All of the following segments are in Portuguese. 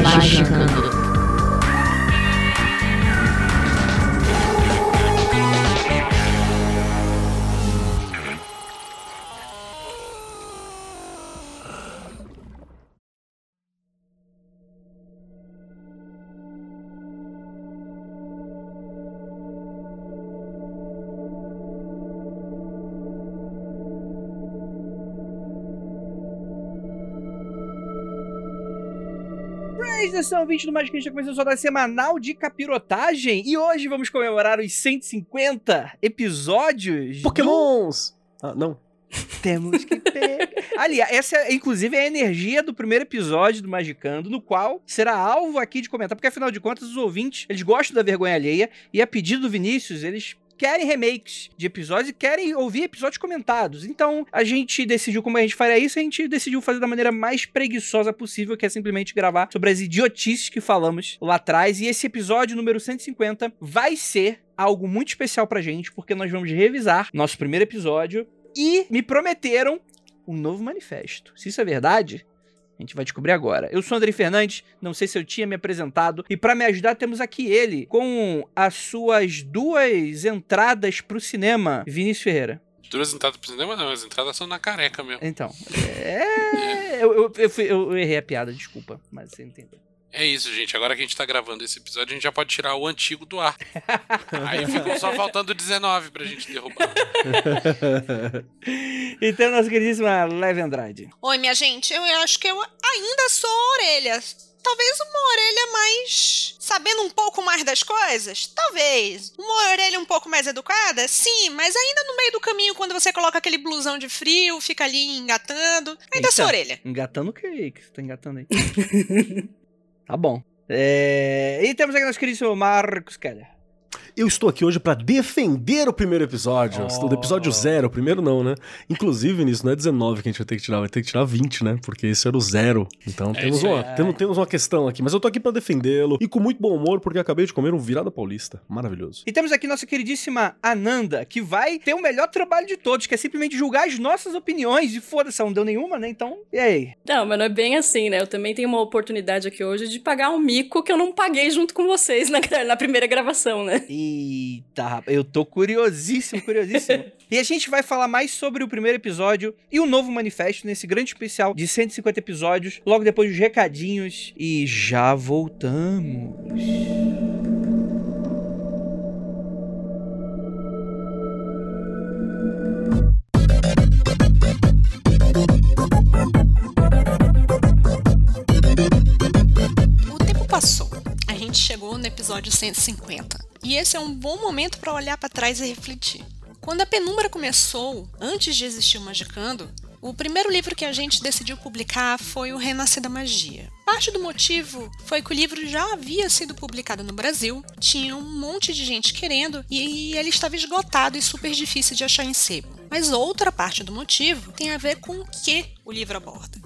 Magicando. Atenção, 20 do Magicante, começou sua dose semanal de capirotagem e hoje vamos comemorar os 150 episódios. do- Pokémons! Ah, não. Temos que pegar. Aliás, essa inclusive é a energia do primeiro episódio do Magicando, no qual será alvo aqui de comentar, porque afinal de contas os ouvintes, eles gostam da vergonha alheia e a pedido do Vinícius, eles querem remakes de episódios e querem ouvir episódios comentados. Então, a gente decidiu como a gente faria isso, a gente decidiu fazer da maneira mais preguiçosa possível, que é simplesmente gravar sobre as idiotices que falamos lá atrás. E esse episódio número 150 vai ser algo muito especial pra gente, porque nós vamos revisar nosso primeiro episódio e me prometeram um novo manifesto. Se isso é verdade, a gente vai descobrir agora. Eu sou André Fernandes, não sei se eu tinha me apresentado, e pra me ajudar temos aqui ele com as suas duas entradas pro cinema, Vinícius Ferreira. Duas entradas pro cinema, não, as entradas são na careca mesmo. Então, é... eu, eu- eu fui- eu errei a piada, desculpa, mas você entendeu. É isso, gente. Agora que a gente tá gravando esse episódio, a gente já pode tirar o antigo do ar. Aí ficou só faltando 19 pra gente derrubar. Então, nossa queridíssima Leve Andrade. Oi, minha gente, eu acho que eu ainda sou orelha. Talvez uma orelha mais. sabendo um pouco mais das coisas? Talvez. Uma orelha um pouco mais educada? Sim, mas ainda no meio do caminho, quando você coloca aquele blusão de frio, fica ali engatando. Ainda sou Eita. orelha. Engatando o que que você tá engatando aí? tá bom. É, E temos aqui nosso queridíssimo Marcos Keller. Eu estou aqui hoje pra defender o primeiro episódio. Oh. Do episódio zero, o primeiro não, né? Inclusive, nisso não é 19 que a gente vai ter que tirar, vai ter que tirar 20, né? Porque esse era o zero. Então É temos, uma, temos, temos uma questão aqui. Mas eu tô aqui pra defendê-lo e com muito bom humor, porque acabei de comer um virada paulista. Maravilhoso. E temos aqui nossa queridíssima Ananda, que vai ter o melhor trabalho de todos, que é simplesmente julgar as nossas opiniões. E foda-se, ela não deu nenhuma, né? Então, e aí? Não, mas não é bem assim, né? Eu também tenho uma oportunidade aqui hoje de pagar um mico que eu não paguei junto com vocês na, na primeira gravação, né? Eita, rapaz, eu tô curiosíssimo, curiosíssimo. e a gente vai falar mais sobre o primeiro episódio e o novo manifesto nesse grande especial de 150 episódios, logo depois dos recadinhos. E já voltamos. O tempo passou. Gente chegou no episódio 150. E esse é um bom momento para olhar para trás e refletir. Quando a penumbra começou, antes de existir o Magicando, o primeiro livro que a gente decidiu publicar foi o Renascer da Magia. Parte do motivo foi que o livro já havia sido publicado no Brasil, tinha um monte de gente querendo e ele estava esgotado e super difícil de achar em sebo. Mas outra parte do motivo tem a ver com o que o livro aborda.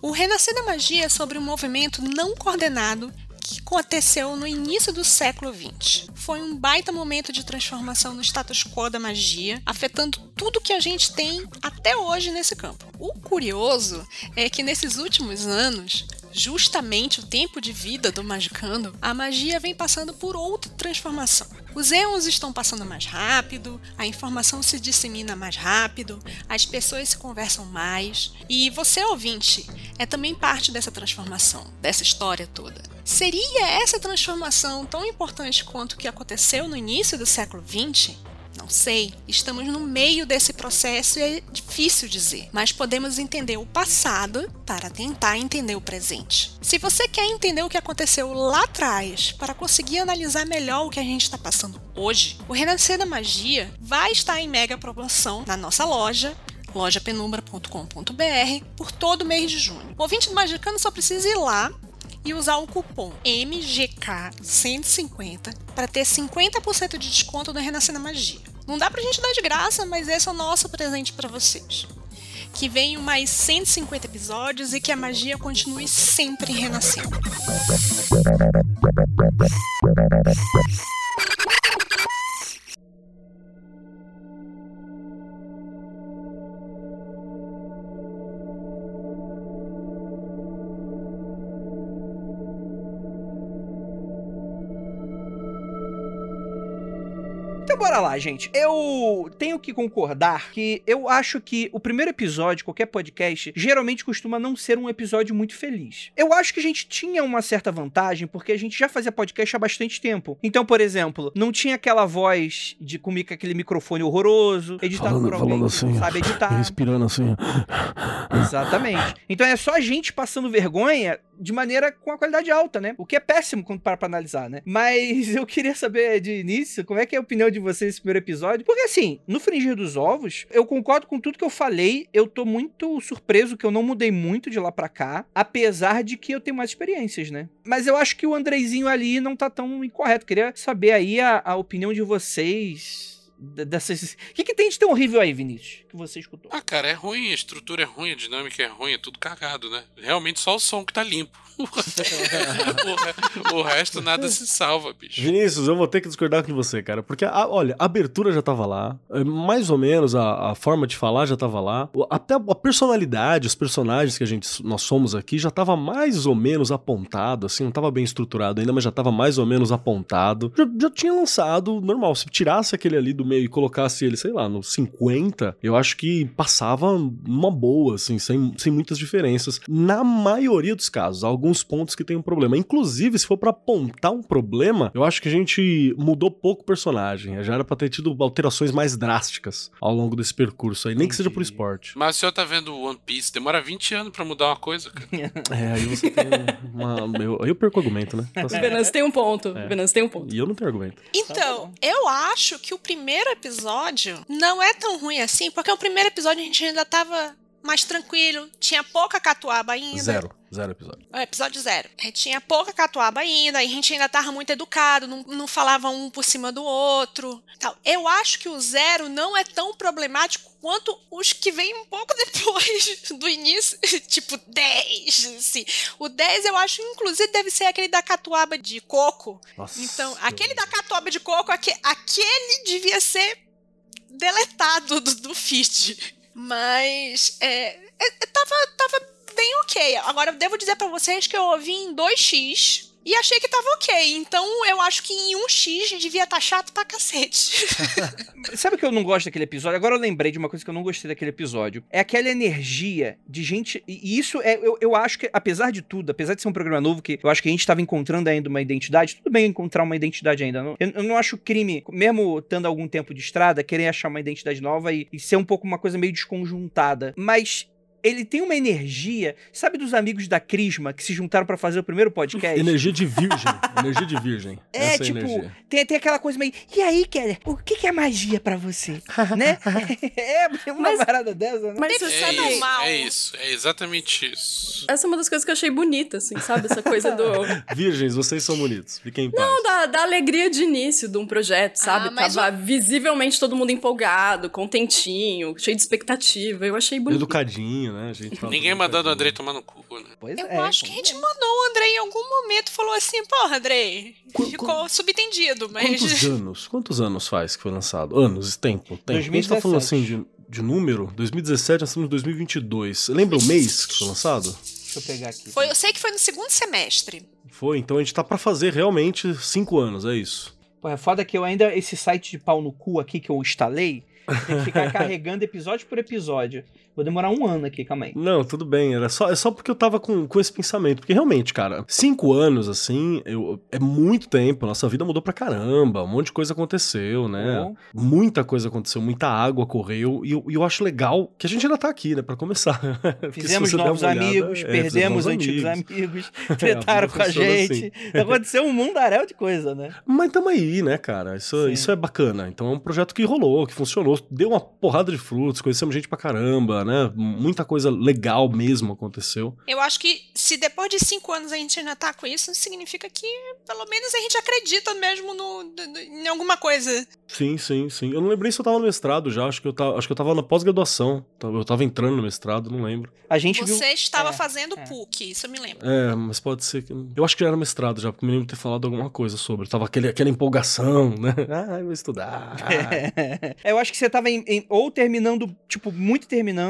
O Renascer da Magia é sobre um movimento não coordenado que aconteceu no início do século XX. Foi um baita momento de transformação no status quo da magia, afetando tudo que a gente tem até hoje nesse campo. O curioso é que nesses últimos anos, justamente o tempo de vida do magicando, a magia vem passando por outra transformação. Os éons estão passando mais rápido, a informação se dissemina mais rápido, as pessoas se conversam mais, e você, ouvinte, é também parte dessa transformação, dessa história toda. Seria essa transformação tão importante quanto o que aconteceu no início do século XX? Não sei, estamos no meio desse processo e é difícil dizer, mas podemos entender o passado para tentar entender o presente. Se você quer entender o que aconteceu lá atrás para conseguir analisar melhor o que a gente está passando hoje, o Renascer da Magia vai estar em mega promoção na nossa loja lojapenumbra.com.br por todo mês de junho. O ouvinte do Magicano só precisa ir lá e usar o cupom MGK150 para ter 50% de desconto no Renascendo Magia. Não dá pra gente dar de graça, mas esse é o nosso presente para vocês. Que venham mais 150 episódios e que a magia continue sempre renascendo. Bora lá, gente. Eu tenho que concordar que eu acho que o primeiro episódio, qualquer podcast, geralmente costuma não ser um episódio muito feliz. Eu acho que a gente tinha uma certa vantagem porque a gente já fazia podcast há bastante tempo. Então, por exemplo, não tinha aquela voz de comigo com aquele microfone horroroso, editado Falando- por alguém falando que não assim, sabe editar. Respirando assim. Exatamente. Então é só a gente passando vergonha de maneira com a qualidade alta, né? O que é péssimo quando para pra analisar, né? Mas eu queria saber de início como é que é a opinião de vocês nesse primeiro episódio. Porque assim, no Fringir dos Ovos, eu concordo com tudo que eu falei. Eu tô muito surpreso que eu não mudei muito de lá pra cá, apesar de que eu tenho mais experiências, né? Mas eu acho que o Andreizinho ali não tá tão incorreto. Queria saber aí a, a opinião de vocês. Dessas... O que, que tem de tão horrível aí, Vinícius? Que você escutou? Ah, cara, é ruim, a estrutura é ruim, a dinâmica é ruim, é tudo cagado, né? Realmente só o som que tá limpo. o, re- o resto nada se salva, bicho. Vinícius, eu vou ter que discordar com você, cara. Porque, a- olha, a abertura já tava lá. é, Mais ou menos a, a forma de falar já tava lá. Até a personalidade, os personagens que a gente, nós somos aqui já tava mais ou menos apontado, assim. Não tava bem estruturado ainda, mas já tava mais ou menos apontado. Já, já tinha lançado, normal. Se tirasse aquele ali do meio e colocasse ele, sei lá, no 50, eu acho que passava numa boa, assim, sem, sem muitas diferenças. Na maioria dos casos, há alguns pontos que tem um problema. Inclusive, se for pra apontar um problema, eu acho que a gente mudou pouco o personagem. Já era pra ter tido alterações mais drásticas ao longo desse percurso aí, nem que seja por Entendi. esporte. Mas o senhor tá vendo One Piece, demora 20 anos pra mudar uma coisa, cara. É, aí você tem uma. Eu, aí eu perco o argumento, né? Tá. Venâncio tem um ponto. É. Venâncio tem um ponto. E eu não tenho argumento. Então, eu acho que o primeiro episódio não é tão ruim assim, porque o primeiro episódio a gente ainda tava mais tranquilo, tinha pouca catuaba ainda. Zero. Zero episódio. É, episódio zero. É, tinha pouca catuaba ainda, a gente ainda tava muito educado, não, não falava um por cima do outro. Tal. Eu acho que o zero não é tão problemático quanto os que vêm um pouco depois do início, tipo 10, assim. O 10 eu acho, inclusive, deve ser aquele da catuaba de coco. Nossa. Então, aquele da catuaba de coco, aque- aquele devia ser deletado do, do feed. Mas é, é, é, tava, tava bem ok. Agora, eu devo dizer pra vocês que eu ouvi em 2x e achei que tava ok. Então, eu acho que em 1x devia estar chato pra cacete. Sabe que eu não gosto daquele episódio? Agora eu lembrei de uma coisa que eu não gostei daquele episódio. É aquela energia de gente. E isso é. Eu, eu acho que, apesar de tudo, apesar de ser um programa novo, que eu acho que a gente tava encontrando ainda uma identidade, tudo bem encontrar uma identidade ainda. não- eu, eu não acho crime, mesmo tendo algum tempo de estrada, querer achar uma identidade nova e, e ser um pouco uma coisa meio desconjuntada. Mas. Ele tem uma energia, sabe dos amigos da Crisma que se juntaram pra fazer o primeiro podcast? Energia de virgem. energia de virgem. É, Essa tipo, a energia. tem, tem aquela coisa meio. E aí, Keller, o que, que é magia pra você? né? é, tem uma Mas- parada dessa, né? Mas você É sabe. isso, mal. é isso, é exatamente isso. Essa é uma das coisas que eu achei bonita, assim, sabe? Essa coisa do. Virgens, vocês são bonitos. Fiquem em paz. da, da alegria de início de um projeto, sabe? Ah, Tava visivelmente todo mundo empolgado, contentinho, cheio de expectativa. Eu achei bonito. Educadinho, né? A gente fala Ninguém mandando o. Andrei tomar no cu, né? Pois Eu é, acho que a gente é. mandou o André em algum momento e falou assim: porra, Andrei. Qu- Ficou subentendido, mas. Quantos anos? Quantos anos faz que foi lançado? Anos, tempo, tempo. A gente tá falando assim 2017. de, de número, 2017, nós estamos em 2022. Você lembra o mês que foi lançado? Deixa eu pegar aqui. Foi, eu sei que foi no segundo semestre. Foi, então a gente tá pra fazer realmente cinco anos, é isso. Pô, é foda que eu ainda. Esse site de pau no cu aqui que eu instalei. Tem que ficar carregando episódio por episódio. Vou demorar um ano aqui, calma aí. Não, tudo bem, era só, é só porque eu tava com, com esse pensamento. Porque realmente, cara, cinco anos, assim, eu, é muito tempo. Nossa vida mudou pra caramba, um monte de coisa aconteceu, né? Bom, Muita coisa aconteceu, muita água correu. E eu, eu acho legal que a gente ainda tá aqui, né, pra começar. Fizemos novos olhada, amigos, é, perdemos antigos amigos, tretaram vida com a funciona gente. Aconteceu um mundaréu de coisa, né? Mas tamo aí, né, cara? Isso, Sim. isso é bacana. Então é um projeto que rolou, que funcionou, deu uma porrada de frutos, conhecemos gente pra caramba, né? Muita coisa legal mesmo aconteceu. Eu acho que se depois de cinco anos a gente ainda tá com isso, significa que pelo menos a gente acredita mesmo no, no- em alguma coisa. Sim, sim, sim. Eu não lembrei se eu tava no mestrado já, acho que eu tava, acho que eu tava na pós-graduação. Tava- Eu tava entrando no mestrado, não lembro. A gente viu. Você estava é, fazendo é. PUC, isso eu me lembro. É, mas pode ser que. Eu acho que já era mestrado já, porque me lembro de ter falado alguma coisa sobre. Tava aquele, aquela empolgação, né? Ah, eu vou estudar. eu acho que você tava em- em- ou terminando, tipo, muito terminando,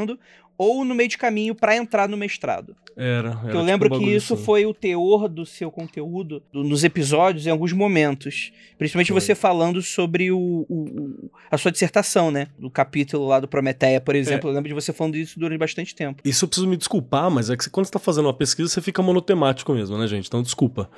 ou no meio de caminho pra entrar no mestrado. Era. Era eu tipo lembro um que isso assim. foi o teor do seu conteúdo do- nos episódios em alguns momentos. Principalmente Foi. você falando sobre o, o- a sua dissertação, né? Do capítulo lá do Prometeia, por exemplo. É. Eu lembro de você falando isso durante bastante tempo. Isso eu preciso me desculpar, mas é que quando você tá fazendo uma pesquisa, você fica monotemático mesmo, né, gente? Então desculpa.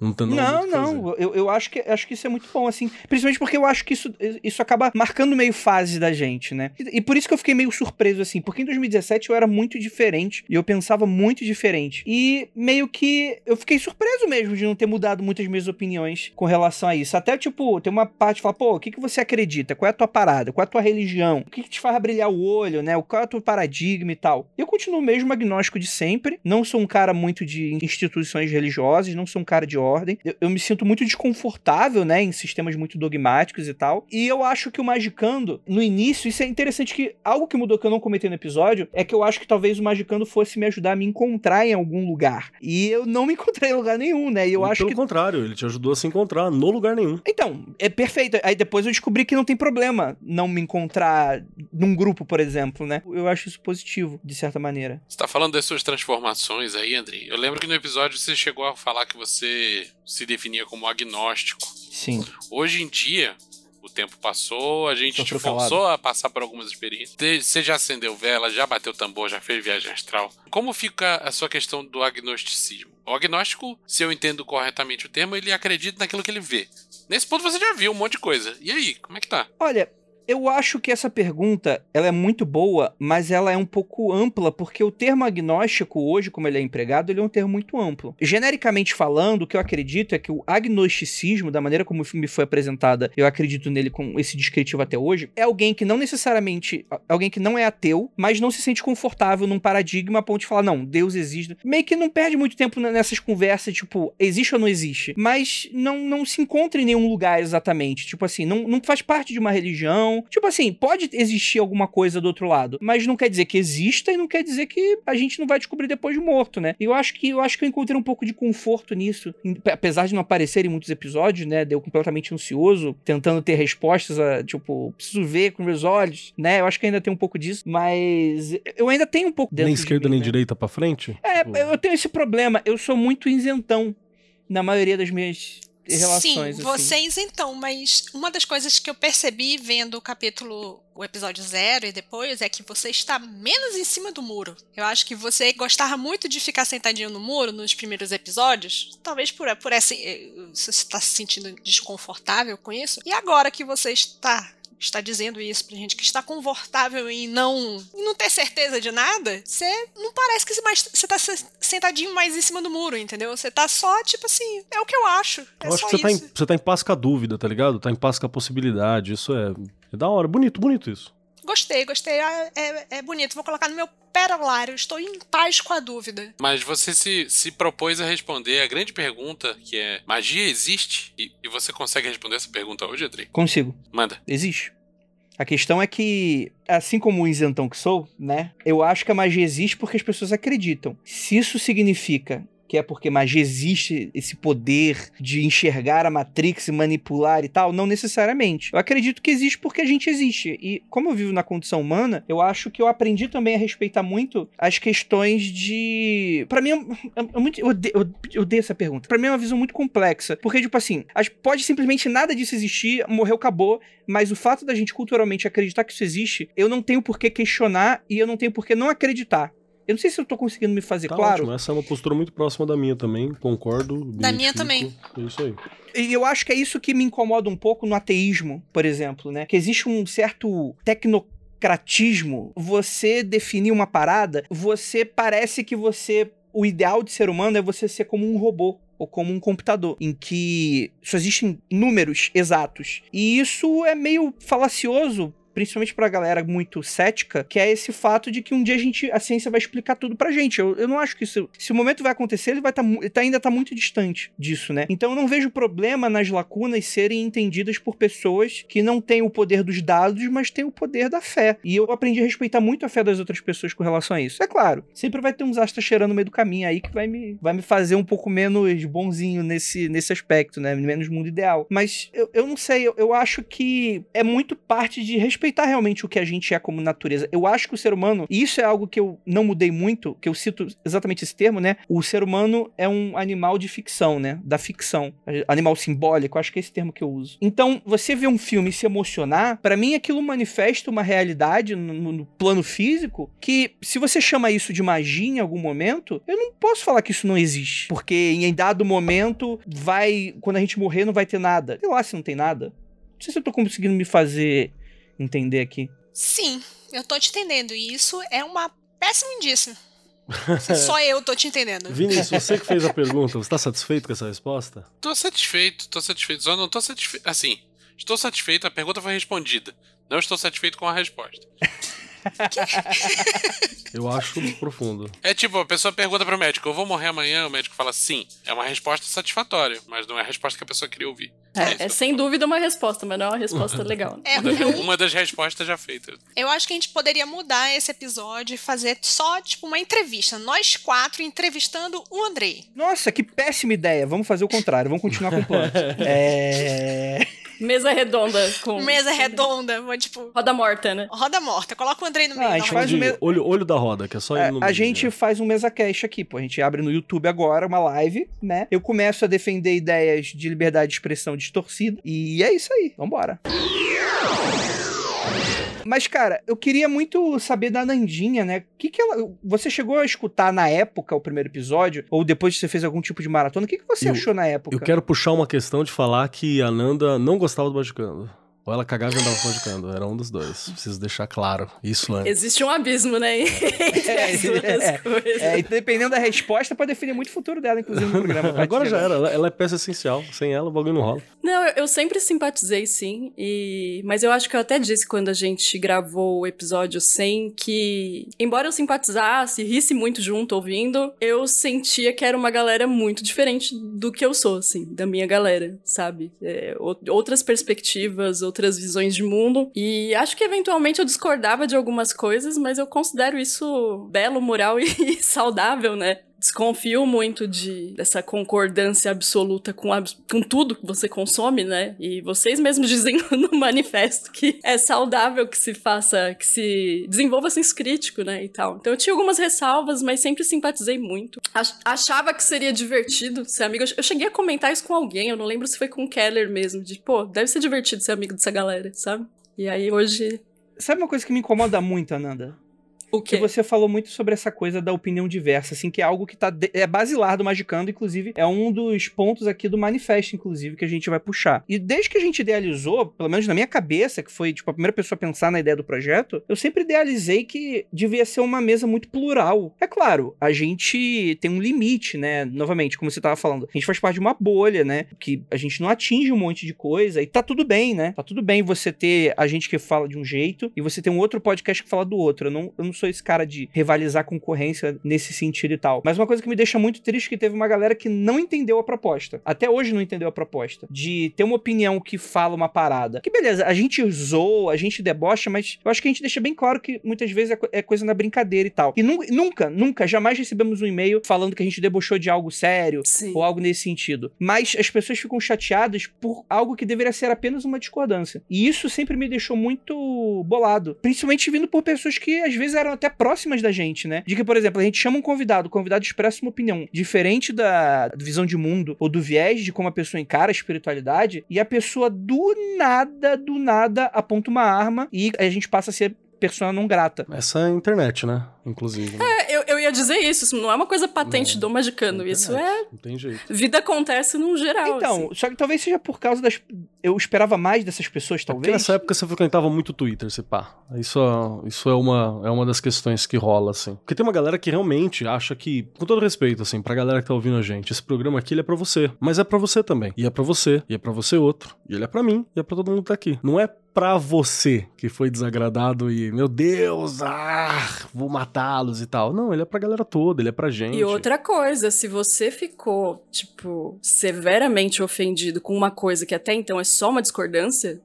Não nada Não, não. Eu, eu acho, que, acho que isso é muito bom, assim. Principalmente porque eu acho que isso, isso acaba marcando meio fase da gente, né? E, e por isso que eu fiquei meio surpreso, assim. Porque em 2017 eu era muito diferente. E eu pensava muito diferente. E meio que eu fiquei surpreso mesmo de não ter mudado muitas minhas opiniões com relação a isso. Até, tipo, tem uma parte que fala, pô, o que, que você acredita? Qual é a tua parada? Qual é a tua religião? O que, que te faz brilhar o olho, né? Qual é o teu paradigma e tal? Eu continuo mesmo agnóstico de sempre. Não sou um cara muito de instituições religiosas, não sou um cara de ordem. Eu, eu me sinto muito desconfortável, né? Em sistemas muito dogmáticos e tal. E eu acho que o Magicando, no início, isso é interessante que algo que mudou que eu não comentei no episódio é que eu acho que talvez o Magicando fosse me ajudar a me encontrar em algum lugar. E eu não me encontrei em lugar nenhum, né? E eu E acho pelo que contrário, ele te ajudou a se encontrar no lugar nenhum. então, é perfeito. Aí depois eu descobri que não tem problema não me encontrar num grupo, por exemplo, né? Eu acho isso positivo, de certa maneira. Você tá falando das suas transformações aí, Andrei. Eu lembro que no episódio você chegou a falar que você se definia como agnóstico. Sim. Hoje em dia, o tempo passou, a gente te Sofreu forçou a passar por algumas experiências. Você já acendeu vela, já bateu tambor, já fez viagem astral. Como fica a sua questão do agnosticismo? O agnóstico, se eu entendo corretamente o termo, ele acredita naquilo que ele vê. Nesse ponto você já viu um monte de coisa. E aí, como é que tá? Olha, eu acho que essa pergunta, ela é muito boa, mas ela é um pouco ampla, porque o termo agnóstico hoje, como ele é empregado, ele é um termo muito amplo. Genericamente falando, o que eu acredito é que o agnosticismo, da maneira como me foi apresentada, eu acredito nele com esse descritivo até hoje, é alguém que não necessariamente, alguém que não é ateu, mas não se sente confortável num paradigma a ponto de falar, não, Deus existe. Meio que não perde muito tempo nessas conversas, tipo, existe ou não existe, mas não, não se encontra em nenhum lugar exatamente. Tipo assim, não, não faz parte de uma religião. Tipo assim, pode existir alguma coisa do outro lado, mas não quer dizer que exista e não quer dizer que a gente não vai descobrir depois de morto, né? E eu acho que eu acho que eu encontrei um pouco de conforto nisso, apesar de não aparecer em muitos episódios, né? Deu completamente ansioso, tentando ter respostas a, tipo, preciso ver com meus olhos, né? Eu acho que ainda tem um pouco disso, mas eu ainda tenho um pouco dentro nem de esquerda mim, nem né? direita pra frente? É, Tipo, eu tenho esse problema. Eu sou muito isentão na maioria das minhas relações. Sim, assim. vocês então, mas uma das coisas que eu percebi vendo o capítulo, o episódio zero e depois, é que você está menos em cima do muro. Eu acho que você gostava muito de ficar sentadinho no muro nos primeiros episódios, talvez por, por essa. eh, Você está se sentindo desconfortável com isso. E agora que você está. Está dizendo isso pra gente que está confortável em não, em não ter certeza de nada, você não parece que você tá se- sentadinho mais em cima do muro, entendeu? Você tá só, tipo assim, é o que eu acho. É Eu acho só que você tá, em, você tá em paz com a dúvida, tá ligado? Tá em paz com a possibilidade. Isso é, é da hora. Bonito, bonito isso. Gostei, gostei. É, é- é bonito. Vou colocar no meu perolário. Estou em paz com a dúvida. Mas você se, se propôs a responder a grande pergunta, que é: magia existe? E, e você consegue responder essa pergunta hoje, Andrei? Consigo. Manda. Existe. A questão é que, assim como o isentão que sou, né? Eu acho que a magia existe porque as pessoas acreditam. Se isso significa que é porque magia existe esse poder de enxergar a Matrix e manipular e tal, não necessariamente. Eu acredito que existe porque a gente existe. E como eu vivo na condição humana, eu acho que eu aprendi também a respeitar muito as questões de. Pra mim, é, é muito. Eu odeio, eu- odeio essa pergunta. Pra mim é uma visão muito complexa. Porque, tipo assim, as- pode simplesmente nada disso existir, morreu, acabou. Mas o fato da gente culturalmente acreditar que isso existe, eu não tenho por que questionar e eu não tenho por que não acreditar. Eu não sei se eu tô conseguindo me fazer Tá claro. ótimo. Essa é uma postura muito próxima da minha também. Concordo. Da minha também. É isso aí. E eu acho que é isso que me incomoda um pouco no ateísmo, por exemplo, né? Que existe um certo tecnocratismo. Você definir uma parada, você parece que você. O ideal de ser humano é você ser como um robô. Ou como um computador, em que só existem números exatos. E isso é meio falacioso principalmente pra galera muito cética, que é esse fato de que um dia a gente, a ciência vai explicar tudo pra gente. Eu, eu não acho que isso, se o momento vai acontecer, ele vai tá, tá- ainda tá muito distante disso, né? Então eu não vejo problema nas lacunas serem entendidas por pessoas que não têm o poder dos dados, mas têm o poder da fé. E eu aprendi a respeitar muito a fé das outras pessoas com relação a isso. É claro, sempre vai ter uns astros cheirando no meio do caminho aí que vai me, vai me fazer um pouco menos bonzinho nesse, nesse aspecto, né? Menos mundo ideal. Mas eu, eu não sei, eu, eu acho que é muito parte de respeitar realmente o que a gente é como natureza. Eu acho que o ser humano, e isso é algo que eu não mudei muito, que eu cito exatamente esse termo, né? O ser humano é um animal de ficção, né? Da ficção. Animal simbólico, acho que é esse termo que eu uso. Então, você vê um filme e se emocionar, pra mim aquilo manifesta uma realidade no, no- no plano físico que, se você chama isso de magia em algum momento, eu não posso falar que isso não existe. Porque em dado momento, vai. Quando a gente morrer, não vai ter nada. Sei lá se não tem nada. Não sei se eu tô conseguindo me fazer entender aqui. Sim, eu tô te entendendo. E isso é uma péssimo indício. Se Só eu tô te entendendo. Vinícius, você que fez a pergunta, você tá satisfeito com essa resposta? Tô satisfeito, tô satisfeito. Só não tô satisfeito. Assim, estou satisfeito, a pergunta foi respondida. Não estou satisfeito com a resposta. Eu acho profundo. É tipo, a pessoa pergunta pro médico, eu vou morrer amanhã, o médico fala sim. É uma resposta satisfatória, mas não é a resposta que a pessoa queria ouvir. É, é eu sem dúvida uma resposta, mas não é uma resposta legal. né? É, eu, Uma das respostas já feitas. eu acho que a gente poderia mudar esse episódio e fazer só, tipo, uma entrevista. Nós quatro entrevistando o Andrei. Nossa, que péssima ideia. Vamos fazer o contrário. Vamos continuar com o plano. é. Mesa redonda com Mesa redonda, vou, tipo, roda morta, né? roda morta. Coloca o Andrei no meio. Ah, a da gente roda. faz me- olho, olho da roda, que é só A, ir no a meio, gente né? faz um mesa cast aqui, pô. A gente abre no YouTube agora uma live, né? Eu começo a defender ideias de liberdade de expressão distorcida. E é isso aí. Vambora. Mas, cara, eu queria muito saber da Nandinha, né? O que que ela. Você chegou a escutar na época o primeiro episódio? Ou depois que você fez algum tipo de maratona? O que, que você Eu- achou na época? Eu quero puxar uma questão de falar que a Nanda não gostava do Magicando. Ou ela cagava e andava com o Magicando. Era um dos dois. Preciso deixar claro isso antes. Existe um abismo, né? entre É, as duas é, coisas. É, e dependendo da resposta, pode definir muito o futuro dela, inclusive, no programa. Agora já era, ela, ela é peça essencial. Sem ela, o bagulho não rola. Não, eu, eu sempre simpatizei, sim. E... Mas eu acho que eu até disse quando a gente gravou o episódio 100 que, embora eu simpatizasse, risse muito junto ouvindo, eu sentia que era uma galera muito diferente do que eu sou, assim, da minha galera, sabe? É, ou- outras perspectivas, outras visões de mundo. E acho que eventualmente eu discordava de algumas coisas, mas eu considero isso belo, moral e saudável, né? Desconfio muito de dessa concordância absoluta com, com tudo que você consome, né? E vocês mesmos dizem no manifesto que é saudável que se faça, que se desenvolva senso crítico, né? E tal. Então eu tinha algumas ressalvas, mas sempre simpatizei muito. Ach- Achava que seria divertido ser amigo. Eu cheguei a comentar isso com alguém, eu não lembro se foi com o Keller mesmo, de pô, deve ser divertido ser amigo dessa galera, sabe? E aí hoje. Sabe uma coisa que me incomoda muito, Ananda? O Que você falou muito sobre essa coisa da opinião diversa, assim, que é algo que tá de- é basilar do Magicando, inclusive, é um dos pontos aqui do manifesto, inclusive, que a gente vai puxar. E desde que a gente idealizou, pelo menos na minha cabeça, que foi, tipo, a primeira pessoa a pensar na ideia do projeto, eu sempre idealizei que devia ser uma mesa muito plural. É claro, a gente tem um limite, né? Novamente, como você tava falando, a gente faz parte de uma bolha, né? Que a gente não atinge um monte de coisa e tá tudo bem, né? Tá tudo bem você ter a gente que fala de um jeito e você ter um outro podcast que fala do outro. Eu não, eu não sou esse cara de rivalizar concorrência nesse sentido e tal. Mas uma coisa que me deixa muito triste é que teve uma galera que não entendeu a proposta. Até hoje não entendeu a proposta. De ter uma opinião que fala uma parada. Que beleza, a gente zoa, a gente debocha, mas eu acho que a gente deixa bem claro que muitas vezes é é coisa na brincadeira e tal. E nu- nunca, nunca, jamais recebemos um e-mail falando que a gente debochou de algo sério Sim. ou algo nesse sentido. Mas as pessoas ficam chateadas por algo que deveria ser apenas uma discordância. E isso sempre me deixou muito bolado. Principalmente vindo por pessoas que às vezes eram até próximas da gente, né? De que, por exemplo, a gente chama um convidado, o convidado expressa uma opinião diferente da visão de mundo ou do viés de como a pessoa encara a espiritualidade, e a pessoa do nada, do nada, aponta uma arma e a gente passa a ser persona não grata. Essa é a internet, né? Inclusive. né? É, eu, eu ia dizer isso, isso não é uma coisa patente Não, do Magicano, isso é. Não tem jeito. Vida acontece num geral. Então, assim. só que talvez seja por causa das. Eu esperava mais dessas pessoas, Porque talvez. nessa época você frequentava muito o Twitter, se pá. Isso, é- isso é, uma, é uma das questões que rola, assim. Porque tem uma galera que realmente acha que, com todo respeito, assim, pra galera que tá ouvindo a gente, esse programa aqui ele é pra você. Mas é pra você também. E é pra você, e é pra você outro. E ele é pra mim, e é pra todo mundo que tá aqui. Não é pra você que foi desagradado e, meu Deus, ah, vou matá-los e tal. Não, ele é pra galera toda, ele é pra gente. E outra coisa, se você ficou, tipo, severamente ofendido com uma coisa que até então é só uma discordância,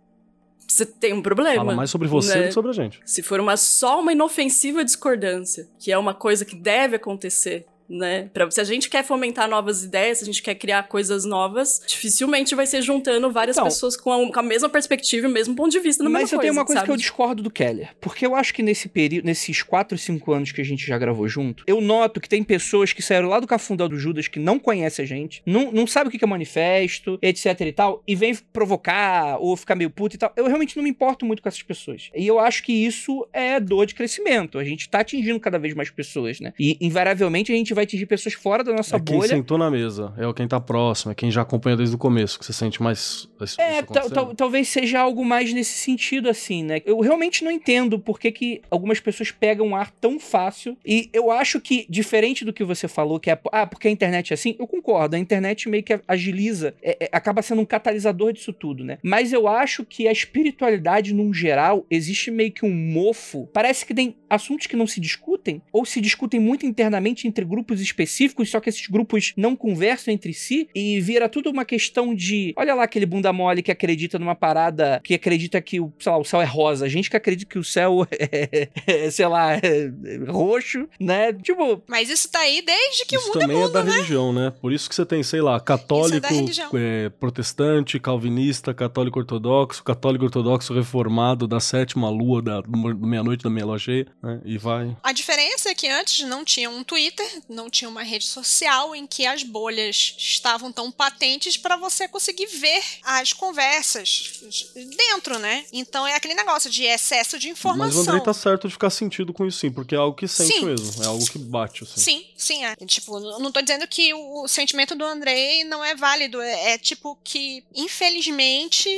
você tem um problema. Fala mais sobre você né? do que sobre a gente. Se for uma só uma inofensiva discordância, que é uma coisa que deve acontecer, né? Pra, se a gente quer fomentar novas ideias, se a gente quer criar coisas novas, dificilmente vai ser juntando várias Então. pessoas com a, com a mesma perspectiva e o mesmo ponto de vista na Mas mesma eu tenho uma coisa sabe? que eu discordo do Keller. Porque eu acho que nesse período, nesses 4, 5 anos que a gente já gravou junto, eu noto que tem pessoas que saíram lá do Cafundão do Judas que não conhecem a gente, não, não sabe o que que é manifesto, etc e tal, e vem provocar ou ficar meio puto e tal. Eu realmente não me importo muito com essas pessoas. E eu acho que isso é dor de crescimento. A gente tá atingindo cada vez mais pessoas, né? E invariavelmente a gente vai atingir pessoas fora da nossa é quem bolha. sentou na mesa, é o quem tá próximo, é quem já acompanha desde o começo, que você sente mais. É, tal- tal- talvez seja algo mais nesse sentido, assim, né? Eu realmente não entendo por que, que algumas pessoas pegam ar tão fácil. E eu acho que, diferente do que você falou, que é, ah, porque a internet é assim, eu concordo. A internet meio que agiliza, é- é- acaba sendo um catalisador disso tudo, né? Mas eu acho que a espiritualidade, num geral, existe meio que um mofo. Parece que tem assuntos que não se discutem, ou se discutem muito internamente entre grupos específicos, só que esses grupos não conversam entre si e vira tudo uma questão de, olha lá aquele bunda mole que acredita numa parada, que acredita que o, sei lá, o céu é rosa, gente que acredita que o céu é, é, sei lá, é roxo, né? Tipo, Mas isso tá aí desde que Isso o mundo também é é mundo, da né? religião, né? Por isso que você tem, sei lá, católico, religião. é, protestante, calvinista, católico ortodoxo, católico ortodoxo reformado da sétima lua da meia-noite da meia lua cheia, né? E vai. A diferença é que antes não tinha um Twitter, não tinha uma rede social em que as bolhas estavam tão patentes para você conseguir ver as conversas dentro, né? Então é aquele negócio de excesso de Mas o informação. Andrei tá certo de ficar sentido com isso sim, porque é algo que sente Sim. mesmo, é algo que bate, assim. Sim, sim, é. Tipo, não tô dizendo que o sentimento do Andrei não é válido. É, é tipo que, infelizmente,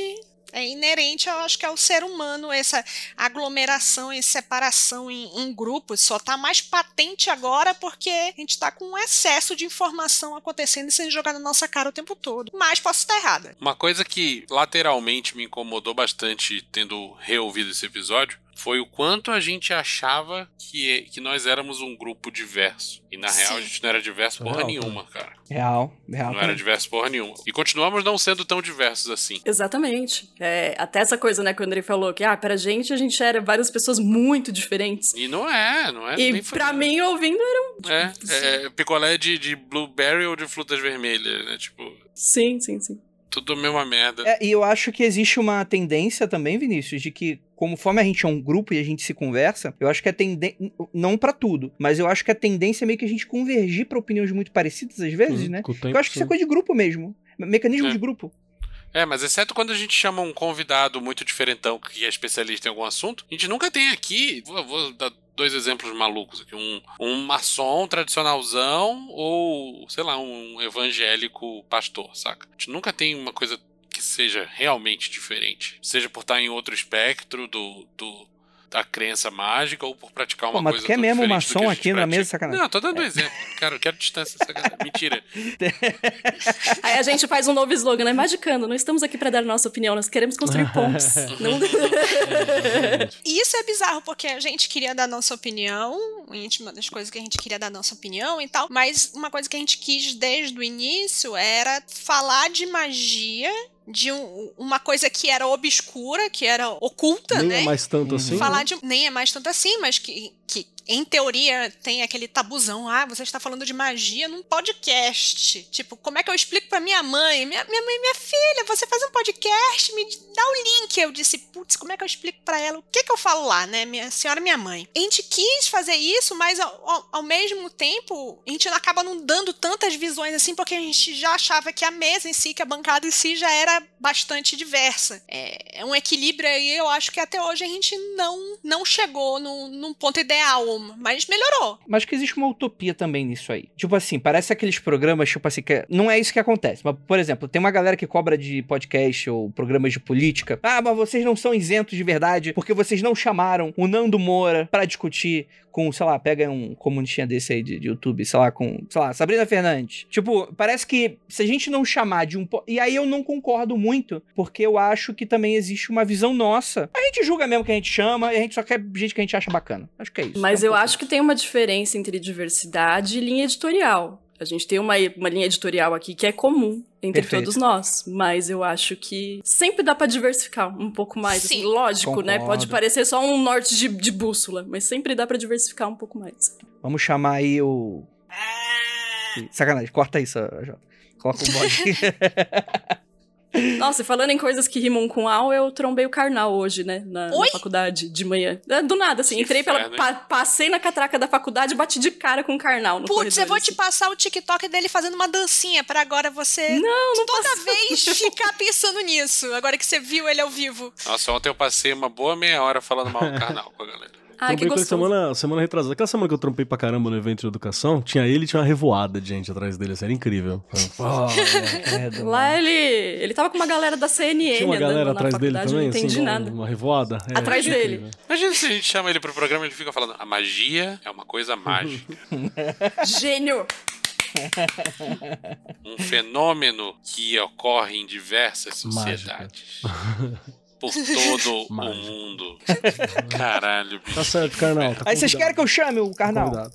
é inerente, eu acho que ao ser humano, essa aglomeração e separação em, em grupos. Só tá mais patente agora porque a gente tá com um excesso de informação acontecendo e sendo jogada na nossa cara o tempo todo. Mas posso estar errada. Uma coisa que lateralmente me incomodou bastante tendo reouvido esse episódio foi o quanto a gente achava que, que nós éramos um grupo diverso. E na real Sim. a gente não era diverso porra Real, nenhuma, cara. real, real. Não era diverso porra nenhuma. E continuamos não sendo tão diversos assim. Exatamente. É, até essa coisa, né, que o Andrei falou, que, ah, pra gente, a gente era várias pessoas muito diferentes. E não é, não é. e nem pra mim, ouvindo, era um... É, é picolé de, de blueberry ou de frutas vermelhas, né? Tipo, Sim, sim, sim. Tudo a mesma merda. É, e eu acho que existe uma tendência também, Vinícius, de que conforme a gente é um grupo e a gente se conversa, eu acho que a tendência, não pra tudo, mas eu acho que a tendência é meio que a gente convergir pra opiniões muito parecidas às vezes, Hum, né? eu acho que isso é coisa de grupo mesmo, mecanismo É. de grupo. É, mas exceto quando a gente chama um convidado muito diferentão que é especialista em algum assunto, a gente nunca tem aqui. Vou, vou dar dois exemplos malucos aqui: um, um maçom tradicionalzão ou, sei lá, um evangélico pastor, saca? A gente nunca tem uma coisa que seja realmente diferente. Seja por estar em outro espectro do. do da crença mágica ou por praticar uma Pô, mas coisa tu quer tão mesmo diferente do que maçom a aqui na pratica. mesa, sacanagem? Não, tô dando um exemplo. Cara, quero distância. sacanagem. Mentira. Aí a gente faz um novo slogan, né? Magicando, não estamos aqui pra dar nossa opinião, nós queremos construir pontes. não... E isso é bizarro, porque a gente queria dar nossa opinião, íntima das coisas que a gente queria dar nossa opinião e tal, mas uma coisa que a gente quis desde o início era falar de magia, de um- uma coisa que era obscura, que era oculta, Nem né? é mais tanto assim. Falar né? de. Nem é mais tanto assim, mas que, que em teoria tem aquele tabuzão. Ah, você está falando de magia num podcast. Tipo, como é que eu explico pra minha mãe? Minha, minha mãe, minha filha, você faz um podcast, me dá o link. Eu disse, putz, como é que eu explico pra ela? O que que eu falo lá, né? Minha senhora, minha mãe. A gente quis fazer isso, mas ao, ao- mesmo tempo, a gente acaba não dando tantas visões assim, porque a gente já achava que a mesa em si, que a bancada em si já era bastante diversa. É, é um equilíbrio aí, eu acho que até hoje a gente não, não chegou num, num ponto ideal, não, mas melhorou. Mas que existe uma utopia também nisso aí. Tipo assim, parece aqueles programas, tipo assim, que não é isso que acontece. Mas, por exemplo, tem uma galera que cobra de podcast ou programas de política. Ah, mas vocês não são isentos de verdade porque vocês não chamaram o Nando Moura pra discutir com, sei lá, pega um comunistinha desse aí de, de YouTube, sei lá, com, sei lá, Sabrina Fernandes. Tipo, parece que se a gente não chamar de um. po- E aí eu não concordo muito, porque eu acho que também existe uma visão nossa. A gente julga mesmo que a gente chama e a gente só quer gente que a gente acha bacana. Acho que é isso. Mas É eu acho que tem uma diferença entre diversidade e linha editorial. A gente tem uma, uma linha editorial aqui que é comum entre Perfeito. todos nós, mas eu acho que sempre dá pra diversificar um pouco mais. Sim. assim, lógico, né? Concordo. Pode parecer só um norte de, de bússola, mas sempre dá pra diversificar um pouco mais. Vamos chamar aí o. Sacanagem, corta isso, Jota. Coloca o bode. Nossa, falando em coisas que rimam com al, eu trombei o carnal hoje, né? Na, na faculdade, de manhã. É, Do nada, assim, Que entrei pela. inferno, pa- passei na catraca da faculdade e bati de cara com o carnal no Putz, eu vou assim. te passar o TikTok dele fazendo uma dancinha pra agora você Não, não toda passou. vez ficar pensando nisso. Agora que você viu ele ao vivo. Nossa, ontem eu passei uma boa meia hora falando mal do carnal com a galera. Que Trampei com ele gostoso. semana, semana retrasada. Aquela semana que eu trampei pra caramba no evento de educação, tinha ele e tinha uma revoada de gente atrás dele. Isso era incrível. Oh, credo, Lá mano. ele, ele tava com uma galera da CNN Tinha uma galera na atrás dele faculdade, também, não entendi assim, nada. uma revoada. É, Atrás é dele. Imagina se a gente chama ele pro programa e ele fica falando: a magia é uma coisa mágica. Gênio! Um fenômeno que ocorre em diversas Mágica. Por todo o mundo. Caralho, bicho. Tá certo, carnal. Tá Aí vocês querem que eu chame o carnal?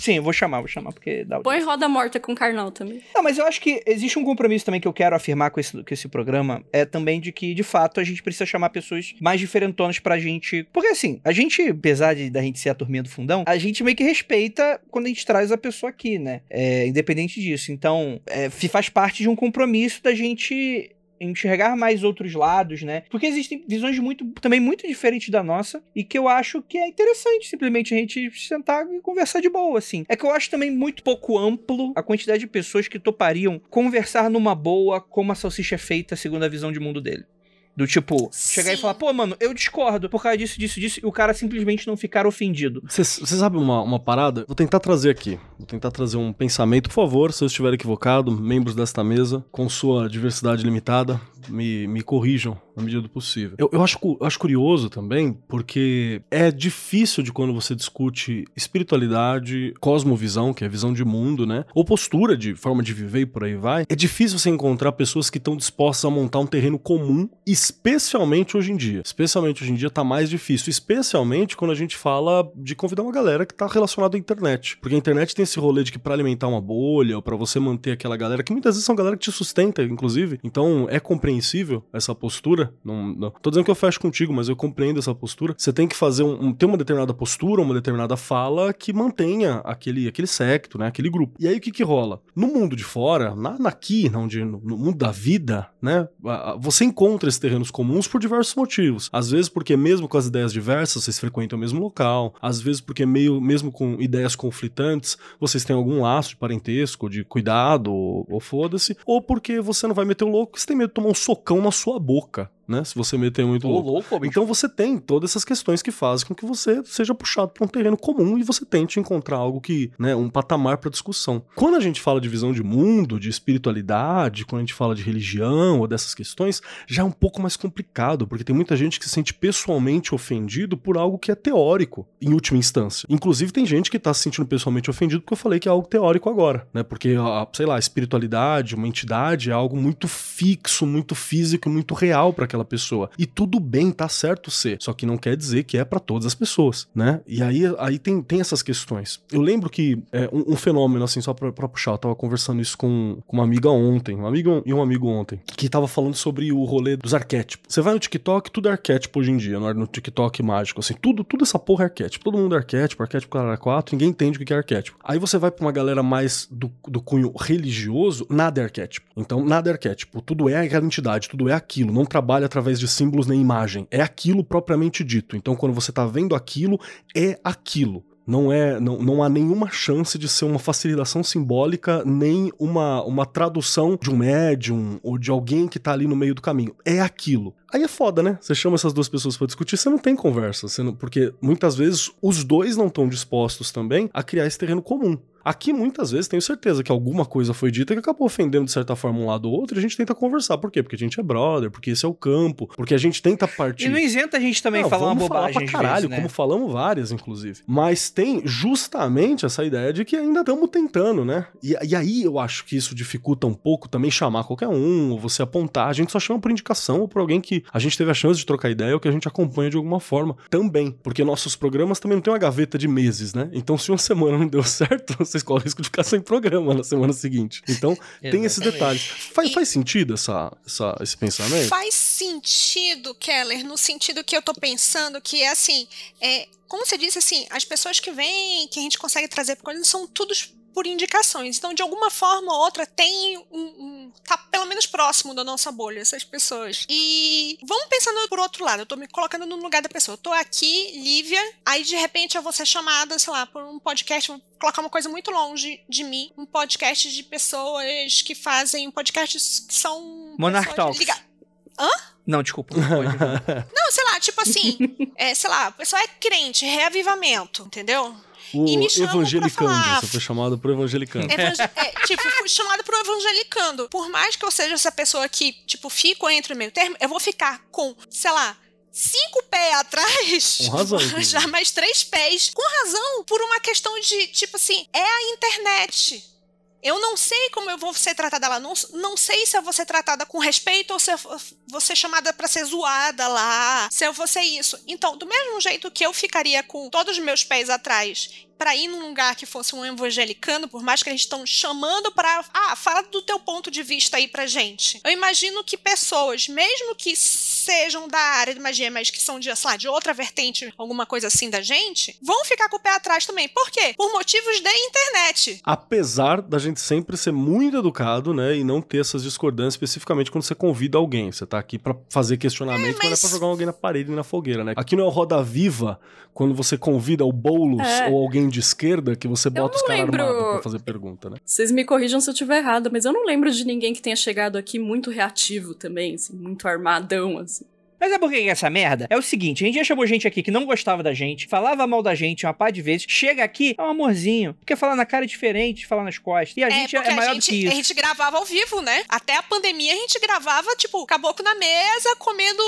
Sim, eu vou chamar, vou chamar, porque dá Põe roda morta com carnal também. Não, mas eu acho que existe um compromisso também que eu quero afirmar com esse, com esse programa, é também de que, de fato, a gente precisa chamar pessoas mais diferentonas pra gente. Porque assim, a gente, apesar de da gente ser a turminha do fundão, a gente meio que respeita quando a gente traz a pessoa aqui, né? É, independente disso. Então, é, faz parte de um compromisso da gente enxergar mais outros lados, né? Porque existem visões muito, também muito diferentes da nossa e que eu acho que é interessante simplesmente a gente sentar e conversar de boa, assim. É que eu acho também muito pouco amplo a quantidade de pessoas que topariam conversar numa boa como a salsicha é feita segundo a visão de mundo dele. Do tipo, chegar e Sim. falar, pô, mano, eu discordo por causa disso, disso, disso, e o cara simplesmente não ficar ofendido. Você sabe uma, uma parada? Vou tentar trazer aqui. Vou tentar trazer um pensamento. Por favor, se eu estiver equivocado, membros desta mesa, com sua diversidade limitada, me, me corrijam na medida do possível. Eu, eu acho, eu acho curioso também, porque é difícil de quando você discute espiritualidade, cosmovisão, que é visão de mundo, né? Ou postura de forma de viver e por aí vai. É difícil você encontrar pessoas que estão dispostas a montar um terreno comum, especialmente hoje em dia. Especialmente hoje em dia tá mais difícil, especialmente quando a gente fala de convidar uma galera que tá relacionada à internet. Porque a internet tem esse rolê de que pra alimentar uma bolha, ou pra você manter aquela galera, que muitas vezes são galera que te sustenta, inclusive. Então é compreensível essa postura. Não, não. Tô dizendo que eu fecho contigo, mas eu compreendo essa postura. Você tem que fazer um, um- ter uma determinada postura, uma determinada fala que mantenha aquele, aquele secto, né? Aquele grupo. E aí o que que rola? No mundo de fora, na, aqui, na onde, no, no mundo da vida, né? Você encontra esses terrenos comuns por diversos motivos. Às vezes porque mesmo com as ideias diversas, vocês frequentam o mesmo local. Às vezes porque meio, mesmo com ideias conflitantes, vocês têm algum laço de parentesco, de cuidado, ou, ou foda-se. Ou porque você não vai meter o louco, você tem medo de tomar um socão na sua boca, né? Se você meter muito Ô, louco. louco. Então você tem todas essas questões que fazem com que você seja puxado para um terreno comum e você tente encontrar algo que, né, um patamar para discussão. Quando a gente fala de visão de mundo, de espiritualidade, quando a gente fala de religião ou dessas questões, já é um pouco mais complicado, porque tem muita gente que se sente pessoalmente ofendido por algo que é teórico, em última instância. Inclusive tem gente que tá se sentindo pessoalmente ofendido porque eu falei que é algo teórico agora, né? Porque, sei lá, a espiritualidade, uma entidade é algo muito fixo, muito físico, muito real para aquela pessoa. E tudo bem, tá certo ser, só que não quer dizer que é para todas as pessoas, né? E aí, aí tem, tem essas questões. Eu lembro que é, um, um fenômeno, assim, só pra, pra puxar, eu tava conversando isso com, com uma amiga ontem, uma amiga e um amigo ontem, que tava falando sobre o rolê dos arquétipos. Você vai no TikTok, tudo é arquétipo hoje em dia, no, no TikTok mágico, assim, tudo, tudo essa porra é arquétipo. Todo mundo é arquétipo, arquétipo cara 4, ninguém entende o que é arquétipo. Aí você vai pra uma galera mais do, do cunho religioso, nada é arquétipo. Então, nada é arquétipo. Tudo é aquela entidade, tudo é aquilo. Não trabalha através de símbolos nem imagem. É aquilo propriamente dito. Então, quando você tá vendo aquilo, é aquilo. Não é, não, não há nenhuma chance de ser uma facilitação simbólica nem uma, uma tradução de um médium ou de alguém que tá ali no meio do caminho. É aquilo. Aí é foda, né? Você chama essas duas pessoas para discutir, você não tem conversa, não, porque muitas vezes os dois não estão dispostos também a criar esse terreno comum. Aqui, muitas vezes, tenho certeza que alguma coisa foi dita que acabou ofendendo de certa forma um lado ou outro e a gente tenta conversar. Por quê? Porque a gente é brother, porque esse é o campo, porque a gente tenta partir. E não isenta a gente também Não, falar uma bobagem. falar pra caralho, né? como falamos várias, inclusive. Mas tem justamente essa ideia de que ainda estamos tentando, né? E, e aí eu acho que isso dificulta um pouco também chamar qualquer um, ou você apontar. A gente só chama por indicação ou por alguém que a gente teve a chance de trocar ideia ou que a gente acompanha de alguma forma também. Porque nossos programas também não tem uma gaveta de meses, né? Então se uma semana não deu certo, vocês correm o risco de ficar sem programa na semana seguinte. Então tem esses detalhes. Faz, E- faz sentido essa, essa, esse pensamento? Faz sentido, Keller, no sentido que eu tô pensando que, assim, é, como você disse, assim, as pessoas que vêm, que a gente consegue trazer por coisas, são todos por indicações. Então, de alguma forma ou outra, tem um, um- tá pelo menos próximo da nossa bolha, essas pessoas. E vamos pensando por outro lado, eu tô me colocando no lugar da pessoa. Eu tô aqui, Lívia, aí de repente eu vou ser chamada, sei lá, por um podcast, vou colocar uma coisa muito longe de mim, um podcast de pessoas que fazem podcasts que são Monarch Talks. liga- Não, desculpa. Não, pode. não, sei lá, tipo assim, é, sei lá, o pessoal é crente, reavivamento, entendeu? O E me evangelicando, falar. você foi chamado por evangelicando. Evangel- é, tipo, fui chamado pro evangelicando. Por mais que eu seja essa pessoa que, tipo, fico entre o meio termo, eu vou ficar com, sei lá, cinco pés atrás. Com razão. Já mais três pés. Com razão, por uma questão de, tipo assim, é a internet. Eu não sei como eu vou ser tratada lá. Não, não sei se eu vou ser tratada com respeito ou se eu vou ser chamada pra ser zoada lá. Se eu vou ser isso. Então, do mesmo jeito que eu ficaria com todos os meus pés atrás pra ir num lugar que fosse um evangelicano, por mais que eles estão chamando pra. Ah, fala do teu ponto de vista aí pra gente. Eu imagino que pessoas, mesmo que sejam da área de magia, mas que são de, sei lá, de outra vertente, alguma coisa assim da gente, vão ficar com o pé atrás também. Por quê? Por motivos de internet. Apesar da gente sempre ser muito educado, né, e não ter essas discordâncias, especificamente quando você convida alguém. Você tá aqui pra fazer questionamento, mas... é mas- pra jogar alguém na parede e na fogueira, né? Aqui não é o Roda Viva, quando você convida o Boulos É. ou alguém de esquerda, que você bota os caras lembro. armados pra fazer pergunta, né? Vocês me corrijam se eu estiver errada, mas eu não lembro de ninguém que tenha chegado aqui muito reativo também, assim, muito armadão, assim. Mas é porque que é essa merda? É o seguinte, a gente já chamou gente aqui que não gostava da gente, falava mal da gente uma par de vezes, chega aqui, é um amorzinho, quer falar na cara diferente, falar nas costas. E a gente é, porque maior a do gente, que a isso. gente gravava ao vivo, né? Até a pandemia a gente gravava, tipo, caboclo na mesa, comendo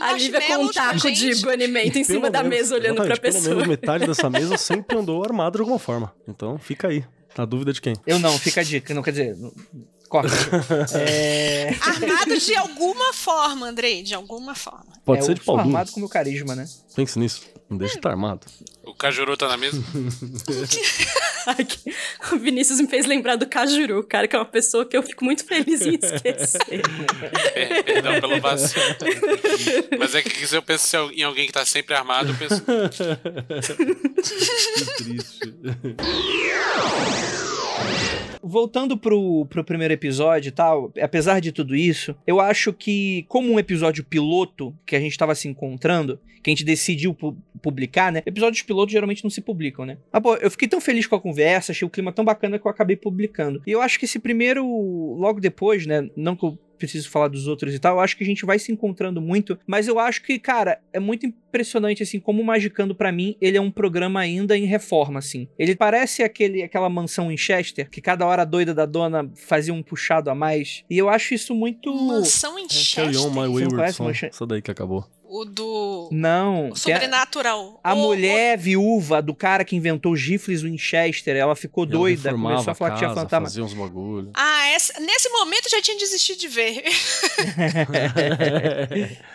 A Lívia com um a taco de gente. banimento em cima Pelo da menos- mesa olhando pra exatamente, Pelo pessoa. menos metade dessa mesa sempre andou armado de alguma forma. Então fica aí. Na dúvida de quem? Eu não, fica a dica, não quer dizer. não- Corta. é. Armado de alguma forma, Andrei, de alguma forma. Pode é, ser de sou Paulinho. armado com o meu carisma, né? Pense nisso. Não deixa de estar armado. O Cajuru tá na mesa? O Vinícius me fez lembrar do Cajuru, cara, que é uma pessoa que eu fico muito feliz em esquecer. Per- Perdão pelo vacilo. Mas é que se eu penso em alguém que tá sempre armado, eu penso. Que triste. Voltando pro, pro primeiro episódio e tal, apesar de tudo isso, eu acho que, como um episódio piloto que a gente tava se encontrando, que a gente decidiu pu- publicar, né? Episódios pilotos geralmente não se publicam, né? Ah, pô, eu fiquei tão feliz com a conversa, achei o clima tão bacana que eu acabei publicando. E eu acho que esse primeiro, logo depois, né? Não que eu preciso falar dos outros e tal, eu acho que a gente vai se encontrando muito, mas eu acho que, cara, é muito impressionante, assim, como o Magicando, pra mim, ele é um programa ainda em reforma, assim. Ele parece aquele, aquela mansão em Chester, que cada hora a doida da dona fazia um puxado a mais, e eu acho isso muito... Mansão em Carry on Chester. my wayward? Essa daí que acabou. O do Não, o é- Sobrenatural. A O- mulher viúva do cara que inventou os rifles Winchester, ela ficou ela doida, começou a falar que tinha casa, fantasma. Fazia uns bagulho. o- Ah, essa- nesse momento eu já tinha desistido de ver.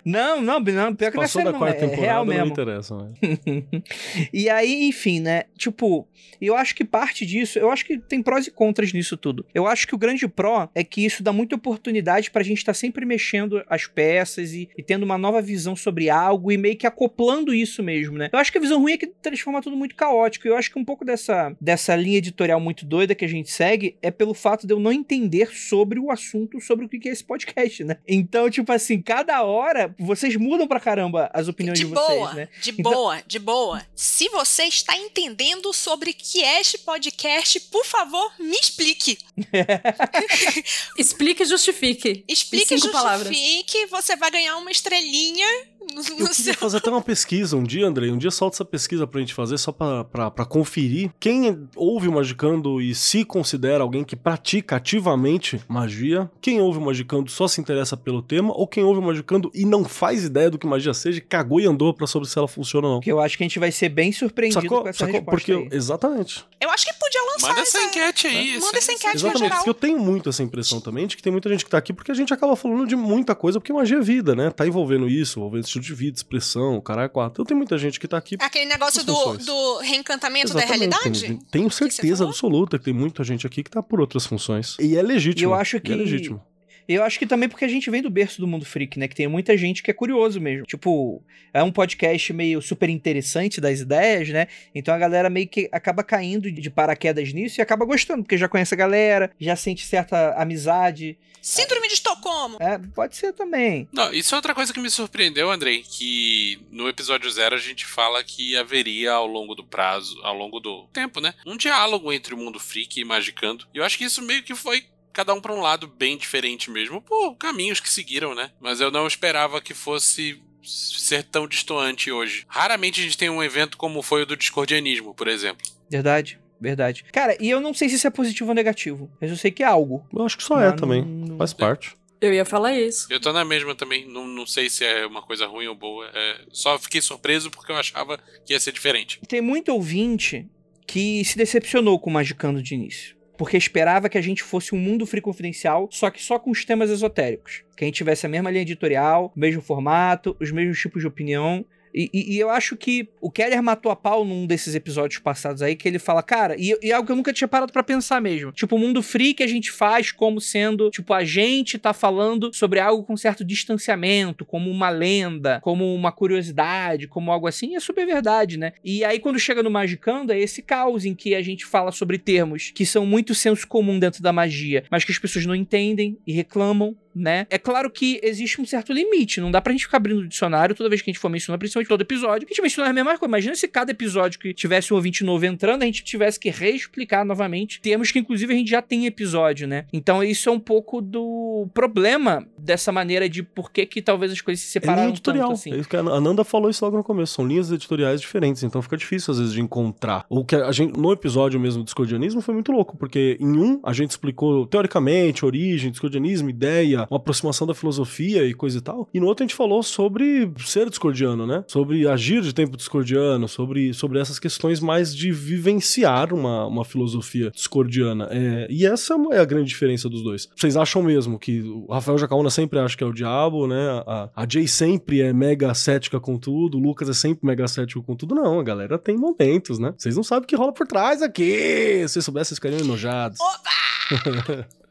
Não, não, não, pior que não é Passou sério, da não, quarta é temporada, real não mesmo. interessa. Mas... e aí, enfim, né? Tipo, eu acho que parte disso, eu acho que tem prós e contras nisso tudo. Eu acho que o grande pró é que isso dá muita oportunidade pra gente estar sempre mexendo as peças e, e tendo uma nova visão sobre algo e meio que acoplando isso mesmo, né? Eu acho que a visão ruim é que transforma tudo muito caótico. Eu acho que um pouco dessa, dessa linha editorial muito doida que a gente segue é pelo fato de eu não entender sobre o assunto, sobre o que é esse podcast, né? Então, tipo assim, cada hora vocês mudam pra caramba as opiniões de, de vocês, boa, né? De Então- boa, de boa. Se você está entendendo sobre o que é este podcast, por favor, me explique. Explique e justifique. Explique e cinco palavras. justifique. Você vai ganhar uma estrelinha no, Eu no queria seu. fazer até uma pesquisa um dia, Andrei. Um dia solta essa pesquisa pra gente fazer, só pra, pra, pra conferir quem ouve o Magicando e se considera alguém que pratica ativamente magia. Quem ouve o Magicando só se interessa pelo tema, ou quem ouve o Magicando e não faz ideia do que magia seja, e cagou e andou pra sobre se ela funciona ou não. Porque eu acho que a gente vai ser bem surpreendido Sacou? com essa Sacou? resposta Porque, aí. exatamente. Eu acho que podia lançar Manda essa. essa enquete aí. Manda essa- enquete Exatamente, geral. porque eu tenho muito essa impressão também de que tem muita gente que tá aqui porque a gente acaba falando de muita coisa, porque magia é vida, né? Tá envolvendo isso, envolvendo estilo de vida, expressão, caralho, quatro. Então tem muita gente que tá aqui Aquele negócio do, do reencantamento da Exatamente, realidade? tem- Tenho certeza absoluta que tem muita gente aqui que tá por outras funções. E é legítimo. Eu acho e que- É legítimo. Eu acho que também porque a gente vem do berço do mundo freak, né? Que tem muita gente que é curioso mesmo. Tipo, é um podcast meio super interessante das ideias, né? Então a galera meio que acaba caindo de paraquedas nisso e acaba gostando, porque já conhece a galera, já sente certa amizade. Síndrome de Estocolmo. É, pode ser também. Não, isso é outra coisa que me surpreendeu, Andrei, que no episódio zero a gente fala que haveria ao longo do prazo, ao longo do tempo, né, um diálogo entre o mundo freak e Magicando. E eu acho que isso meio que foi cada um pra um lado bem diferente mesmo, por caminhos que seguiram, né? Mas eu não esperava que fosse ser tão distoante hoje. Raramente a gente tem um evento como foi o do discordianismo, por exemplo. Verdade, verdade. Cara, e eu não sei se isso é positivo ou negativo. Mas eu sei que é algo. Eu acho que só é também. não- Faz parte. Eu ia falar isso. Eu tô na mesma também, não, não sei se é uma coisa ruim ou boa. é, só fiquei surpreso porque eu achava que ia ser diferente. Tem muito ouvinte que se decepcionou com o Magicando de início. Porque esperava que a gente fosse um mundo free confidencial, só que só com os temas esotéricos. Que a gente tivesse a mesma linha editorial, o mesmo formato, os mesmos tipos de opinião. E, e- e eu acho que o Keller matou a pau num desses episódios passados aí, que ele fala, cara, e, e é algo que eu nunca tinha parado pra pensar mesmo. Tipo, o mundo free que a gente faz como sendo, tipo, a gente tá falando sobre algo com certo distanciamento, como uma lenda, como uma curiosidade, como algo assim, é super verdade, né? E aí, quando chega no Magicando, é esse caos em que a gente fala sobre termos que são muito senso comum dentro da magia, mas que as pessoas não entendem e reclamam, né? É claro que existe um certo limite, não dá pra gente ficar abrindo o dicionário toda vez que a gente for mencionar, principalmente todo episódio, a gente mencionar a mesma coisa. Imagina se cada episódio que tivesse um ouvinte novo entrando, a gente tivesse que reexplicar novamente termos que, inclusive, a gente já tem em episódio, né? Então, isso é um pouco do problema dessa maneira de por que que talvez as coisas se É linha separaram editorial. tanto assim. É isso que a Ananda falou isso logo no começo. São linhas editoriais diferentes, então fica difícil às vezes de encontrar. O que a gente, no episódio mesmo do discordianismo foi muito louco, porque em um a gente explicou teoricamente origem, discordianismo, ideia, uma aproximação da filosofia e coisa e tal. E no outro a gente falou sobre ser discordiano, né? Sobre agir de tempo discordiano, sobre, sobre essas questões mais de vivenciar uma, uma filosofia discordiana. É, e essa é a grande diferença dos dois. Vocês acham mesmo que o Rafael Jacaúna sempre acha que é o diabo, né? A, a Jay sempre é mega cética com tudo, o Lucas é sempre mega cético com tudo. Não, a galera tem momentos, né? Vocês não sabem o que rola por trás aqui. Se vocês soubessem, vocês ficariam enojados.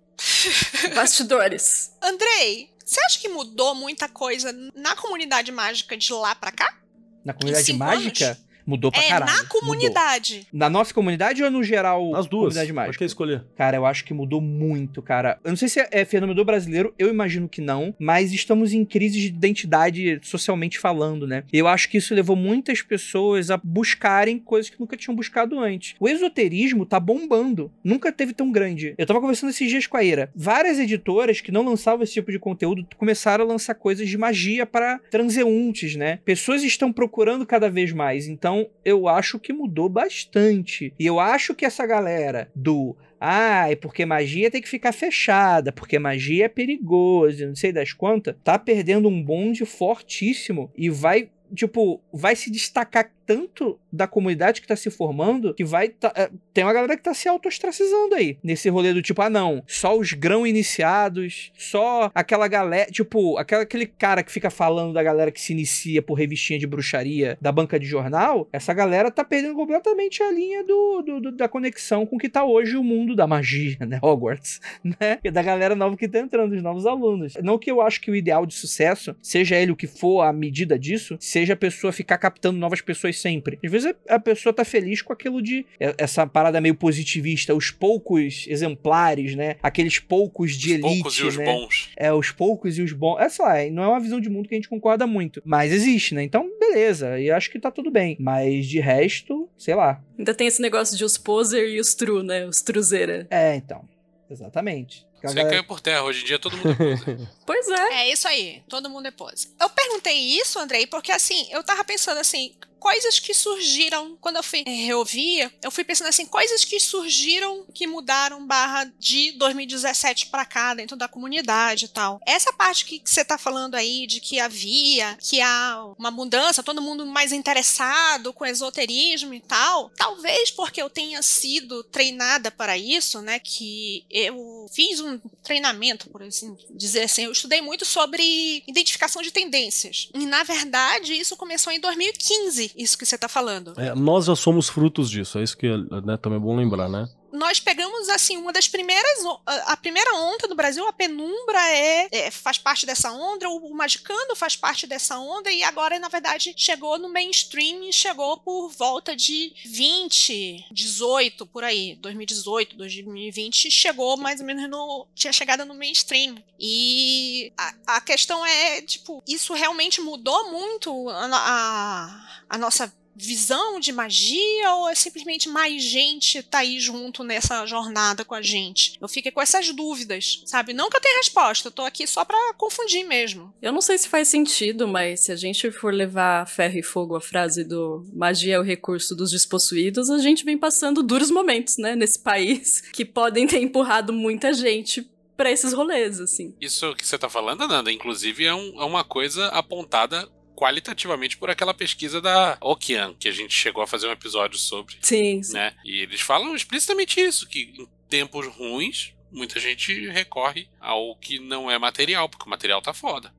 Bastidores. Andrei, você acha que mudou muita coisa na comunidade mágica de lá pra cá? Na comunidade mágica, anos? Mudou pra é, caralho. na Mudou. comunidade. Na nossa comunidade ou no geral? As duas. Comunidade mágica? Acho que é escolher. Cara, eu acho que mudou muito, cara. Eu não sei se é, é fenômeno brasileiro, eu imagino que não, mas estamos em crise de identidade socialmente falando, né? Eu acho que isso levou muitas pessoas a buscarem coisas que nunca tinham buscado antes. O esoterismo tá bombando. Nunca teve tão grande. Eu tava conversando esses dias com a Ira. Várias editoras que não lançavam esse tipo de conteúdo começaram a lançar coisas de magia para transeuntes, né? Pessoas estão procurando cada vez mais. Então, eu acho que mudou bastante. E eu acho que essa galera do ah, é porque magia tem que ficar fechada, porque magia é perigoso, não sei das quantas, tá perdendo um bonde fortíssimo e vai, tipo, vai se destacar tanto da comunidade que tá se formando que vai. Tá, é, tem uma galera que tá se autoostracizando aí. Nesse rolê do tipo, ah, não, só os grão iniciados, só aquela galera. Tipo, aquela, aquele cara que fica falando da galera que se inicia por revistinha de bruxaria da banca de jornal. Essa galera tá perdendo completamente a linha do, do, do da conexão com o que tá hoje o mundo da magia, né? Hogwarts, né? E da galera nova que tá entrando, os novos alunos. Não que eu acho que o ideal de sucesso, seja ele o que for a medida disso, seja a pessoa ficar captando novas pessoas sempre. Às vezes a pessoa tá feliz com aquilo de essa parada meio positivista, os poucos exemplares, né? Aqueles poucos de Os elite, poucos e os né? bons. É, os poucos e os bons. É só, não é uma visão de mundo que a gente concorda muito. Mas existe, né? Então, beleza. E acho que tá tudo bem. Mas de resto, sei lá. Ainda tem esse negócio de os poser e os true, né? Os truzeira. É, então. Exatamente. Você galera- caiu por terra. Hoje em dia todo mundo é poser. Pois é. É isso aí, todo mundo é pose. Eu perguntei isso, Andrei, porque assim, eu tava pensando assim, coisas que surgiram quando eu fui eh, reouvir, eu fui pensando assim, coisas que surgiram que mudaram barra de 2017 pra cá dentro da comunidade e tal. Essa parte que você tá falando aí de que havia, que há uma mudança, todo mundo mais interessado com esoterismo e tal, talvez porque eu tenha sido treinada para isso, né, que eu fiz um treinamento, por assim dizer assim, eu estudei muito sobre identificação de tendências. E na verdade, isso começou em 2015, isso que você tá falando. É, nós já somos frutos disso, é isso que né, também é bom lembrar, né? nós pegamos assim uma das primeiras a primeira onda do Brasil a Penumbra é, é, faz parte dessa onda o, Magicando faz parte dessa onda e agora na verdade chegou no mainstream e chegou por volta de 20 18 por aí 2018 2020 chegou mais ou menos no tinha chegado no mainstream e a, a questão é tipo isso realmente mudou muito a, a, a nossa visão de magia ou é simplesmente mais gente tá aí junto nessa jornada com a gente? Eu fiquei com essas dúvidas, sabe? Não que eu tenha resposta, eu tô aqui só pra confundir mesmo. Eu não sei se faz sentido, mas se a gente for levar ferro e fogo a frase do magia é o recurso dos despossuídos, a gente vem passando duros momentos, né, nesse país, que podem ter empurrado muita gente pra esses rolês, assim. Isso que você tá falando, Nanda, inclusive é, um- é uma coisa apontada qualitativamente por aquela pesquisa da Okian, que a gente chegou a fazer um episódio sobre, Sim, sim. né? E eles falam explicitamente isso, que em tempos ruins, muita gente recorre ao que não é material, porque o material tá foda.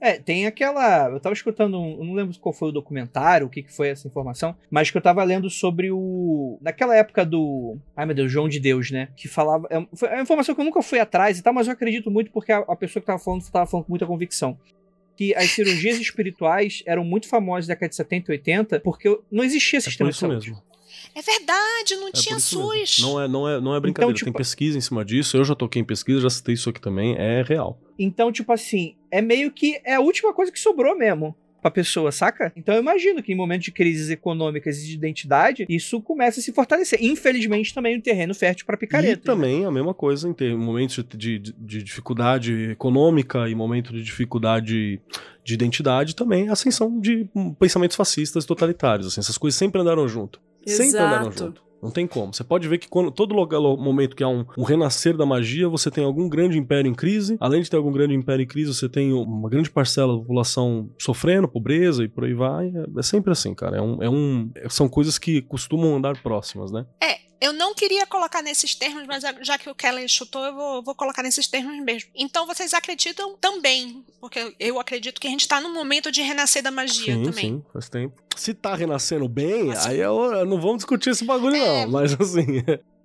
É, tem aquela. Eu tava escutando, um, eu não lembro qual foi o documentário, o que, que foi essa informação, mas que eu tava lendo sobre o. Naquela época do. Ai meu Deus, João de Deus, né? Que falava. É, foi- é uma informação que eu nunca fui atrás e tal, mas eu acredito muito porque a, a pessoa que tava falando tava falando com muita convicção. Que as cirurgias espirituais eram muito famosas na década de 70 e 80 porque não existia É por sistema de isso saúde. mesmo. É verdade, não É tinha mesmo. SUS. Não é, não é, não é brincadeira. tipo- Tem pesquisa em cima disso. Eu já toquei em pesquisa, já citei isso aqui também. É real. Então, tipo assim, é meio que é a última coisa que sobrou mesmo pra pessoa, saca? Então eu imagino que em momentos de crises econômicas e de identidade, isso começa a se fortalecer. Infelizmente, também um terreno fértil pra picareta. E também a mesma coisa em ter momentos de, de- de dificuldade econômica e momento de dificuldade de identidade também a ascensão de hum, pensamentos fascistas e totalitários. Assim, essas coisas sempre andaram junto. Sempre andaram Exato. junto. Não tem como. Você pode ver que quando, todo lugar, momento que há um, um renascer da magia, você tem algum grande império em crise. Além de ter algum grande império em crise, você tem uma grande parcela da população sofrendo, pobreza e por aí vai. É, é sempre assim, cara. É um, é um, são coisas que costumam andar próximas, né? É, eu não queria colocar nesses termos, mas já que o Kellen chutou, eu vou, vou colocar nesses termos mesmo. Então vocês acreditam também, porque eu acredito que a gente tá num momento de renascer da magia Sim, também. sim, faz tempo. Se tá renascendo bem, Assim- aí eu, não vamos discutir esse bagulho, É. não. Mas assim,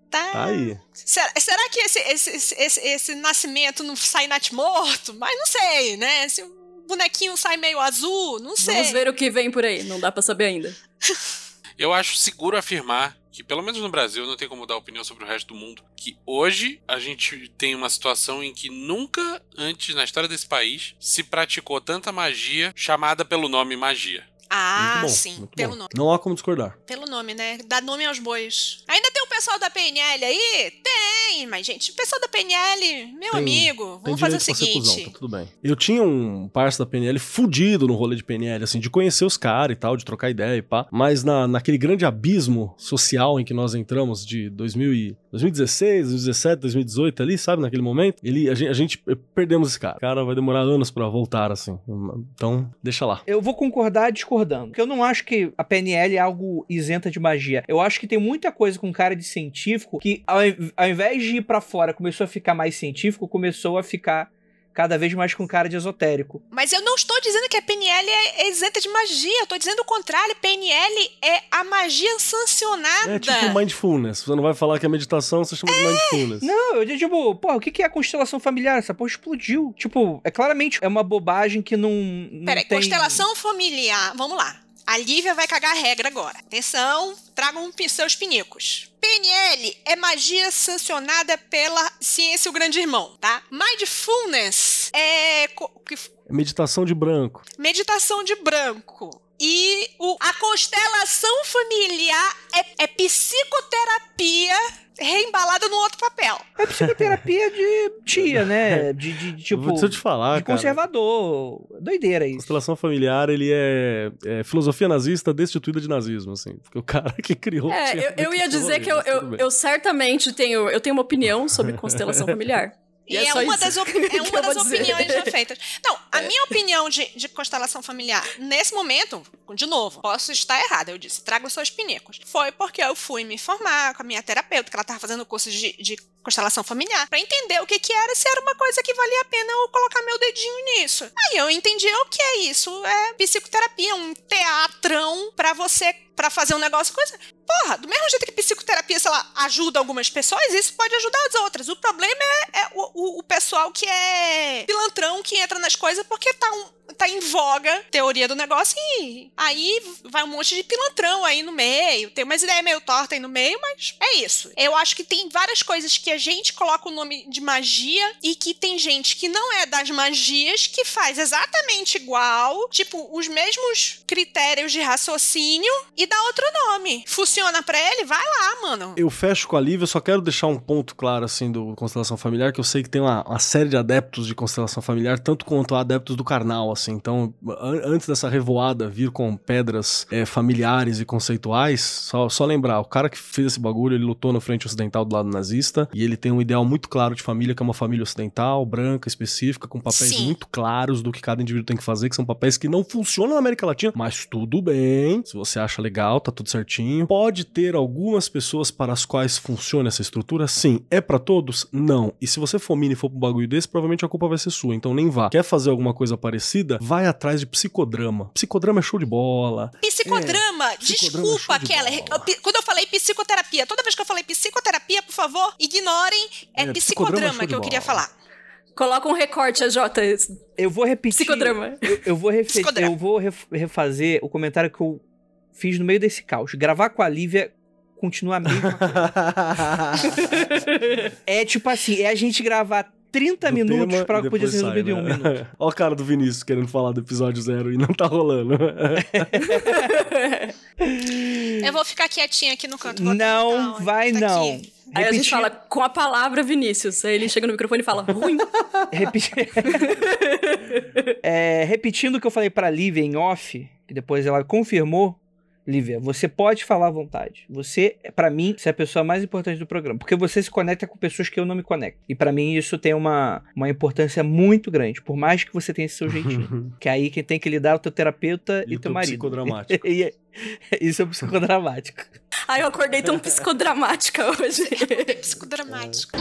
Tá. tá aí. Será, será que esse, esse, esse, esse, esse nascimento não sai natimorto? Mas não sei, né? Se o bonequinho sai meio azul, não sei. Vamos ver o que vem por aí, não dá pra saber ainda. Eu acho seguro afirmar que, pelo menos no Brasil, não tem como dar opinião sobre o resto do mundo, que hoje a gente tem uma situação em que nunca antes na história desse país se praticou tanta magia chamada pelo nome magia. Ah, muito bom, sim, muito pelo bom. nome. Não há como discordar. Pelo nome, né? Dá nome aos bois. Ainda tem o pessoal da PNL aí? Tem, mas, gente, o pessoal da PNL, meu Tem- amigo, Tem vamos fazer o ser cuzão, seguinte. tá tudo bem. Eu tinha um parceiro da PNL fudido no rolê de PNL, assim, de conhecer os caras e tal, de trocar ideia e pá. Mas na, naquele grande abismo social em que nós entramos de 2000 e, 2016, 2017, 2018 ali, sabe? Naquele momento, ele, a, gente, a gente perdemos esse cara. O cara vai demorar anos pra voltar, assim. Então, deixa lá. Eu vou concordar discordando discordando. Porque eu não acho que a PNL é algo isenta de magia. Eu acho que tem muita coisa com cara de científico que, ao, ao invés de ir pra fora, começou a ficar mais científico, começou a ficar cada vez mais com cara de esotérico. Mas eu não estou dizendo que a PNL é isenta de magia, eu estou dizendo o contrário. PNL é a magia sancionada. É tipo mindfulness. Você não vai falar que é meditação, você chama de mindfulness. Não, eu digo, tipo, pô, o que que é a constelação familiar? Essa porra explodiu. Tipo, é claramente é uma bobagem que não. não Peraí, tem... constelação familiar. Vamos lá. A Lívia vai cagar a regra agora. Atenção, tragam seus pinicos. PNL é magia sancionada pela ciência o grande irmão, tá? Mindfulness é É meditação de branco. meditação de branco. E o- a constelação familiar é, é psicoterapia reembalada no outro papel. É psicoterapia de tia, né? De, de, de, tipo. Deixa eu te falar, de cara. conservador. Doideira isso. Constelação familiar, ele é, é filosofia nazista destituída de nazismo, assim. Porque o cara que criou... É, eu, eu ia dizer que eu, eu, eu certamente tenho, eu tenho uma opinião sobre constelação familiar. E, é é, uma das, op- é uma das opiniões já feitas. Não, a minha opinião de, de constelação familiar, nesse momento, de novo, posso estar errada. Eu disse, traga os seus pinicos. Foi porque eu fui me informar com a minha terapeuta, que ela estava fazendo curso de, de constelação familiar, pra entender o que que era, se era uma coisa que valia a pena eu colocar meu dedinho nisso. Aí eu entendi o que é isso. É psicoterapia, um teatrão pra você, pra fazer um negócio, coisa... Porra, do mesmo jeito que psicoterapia, sei lá, ajuda algumas pessoas, isso pode ajudar as outras. O problema é, é o, o- o pessoal que é pilantrão, que entra nas coisas porque tá, um- tá em voga teoria do negócio e aí vai um monte de pilantrão aí no meio. Tem umas ideias meio tortas aí no meio, mas é isso. Eu acho que tem várias coisas que a gente coloca o nome de magia e que tem gente que não é das magias que faz exatamente igual, tipo, os mesmos critérios de raciocínio e dá outro nome. Funciona pra ele? Vai lá, mano. Eu fecho com a Lívia, só quero deixar um ponto claro, assim, do Constelação Familiar, que eu sei que tem uma, uma série de adeptos de Constelação Familiar, tanto quanto adeptos do Karnal, assim. Então, an- antes dessa revoada vir com pedras é, familiares e conceituais, só, só lembrar, o cara que fez esse bagulho, ele lutou no frente ocidental do lado nazista, e ele tem um ideal muito claro de família, que é uma família ocidental, branca, específica, com papéis Sim. muito claros do que cada indivíduo tem que fazer, que são papéis que não funcionam na América Latina, mas tudo bem, se você acha legal, tá tudo certinho. Pode ter algumas pessoas para as quais funciona essa estrutura? Sim. É pra todos? Não. E se você for mini e for um bagulho desse, provavelmente a culpa vai ser sua, então nem vá. Quer fazer alguma coisa parecida? Vai atrás de psicodrama. Psicodrama é show de bola. Psicodrama, É, psicodrama desculpa, show de Keller. Quando eu falei psicoterapia, toda vez que eu falei psicoterapia, por favor, ignorem. É, É, psicodrama é que eu queria falar. Coloca um recorte, AJ. Eu vou repetir. Psicodrama. Eu, eu vou, refe- Psicodrama. eu vou ref- refazer o comentário que eu fiz no meio desse caos. Gravar com a Lívia continua a mesma coisa. É tipo assim, é a gente gravar 30 Do minutos e que podia ser sai, resolvido em um né? minuto. Ó a cara do Vinícius querendo falar do episódio zero e não tá rolando. Eu vou ficar quietinha aqui no canto. Não, tentar, vai tá não. aqui. Aí a gente Repetir- fala com a palavra Vinícius. Aí ele chega no microfone e fala ruim. Repetir... É, repetindo o que eu falei pra Lívia em off, que depois ela confirmou. Lívia, você pode falar à vontade. Você, pra mim, você é a pessoa mais importante do programa. Porque você se conecta com pessoas que eu não me conecto. E pra mim isso tem uma, uma importância muito grande. Por mais que você tenha esse seu jeitinho. que aí quem tem que lidar é o teu terapeuta e, E teu teu marido. psicodramático. É- isso é o psicodramático. Aí eu acordei tão psicodramática hoje. Psicodramático.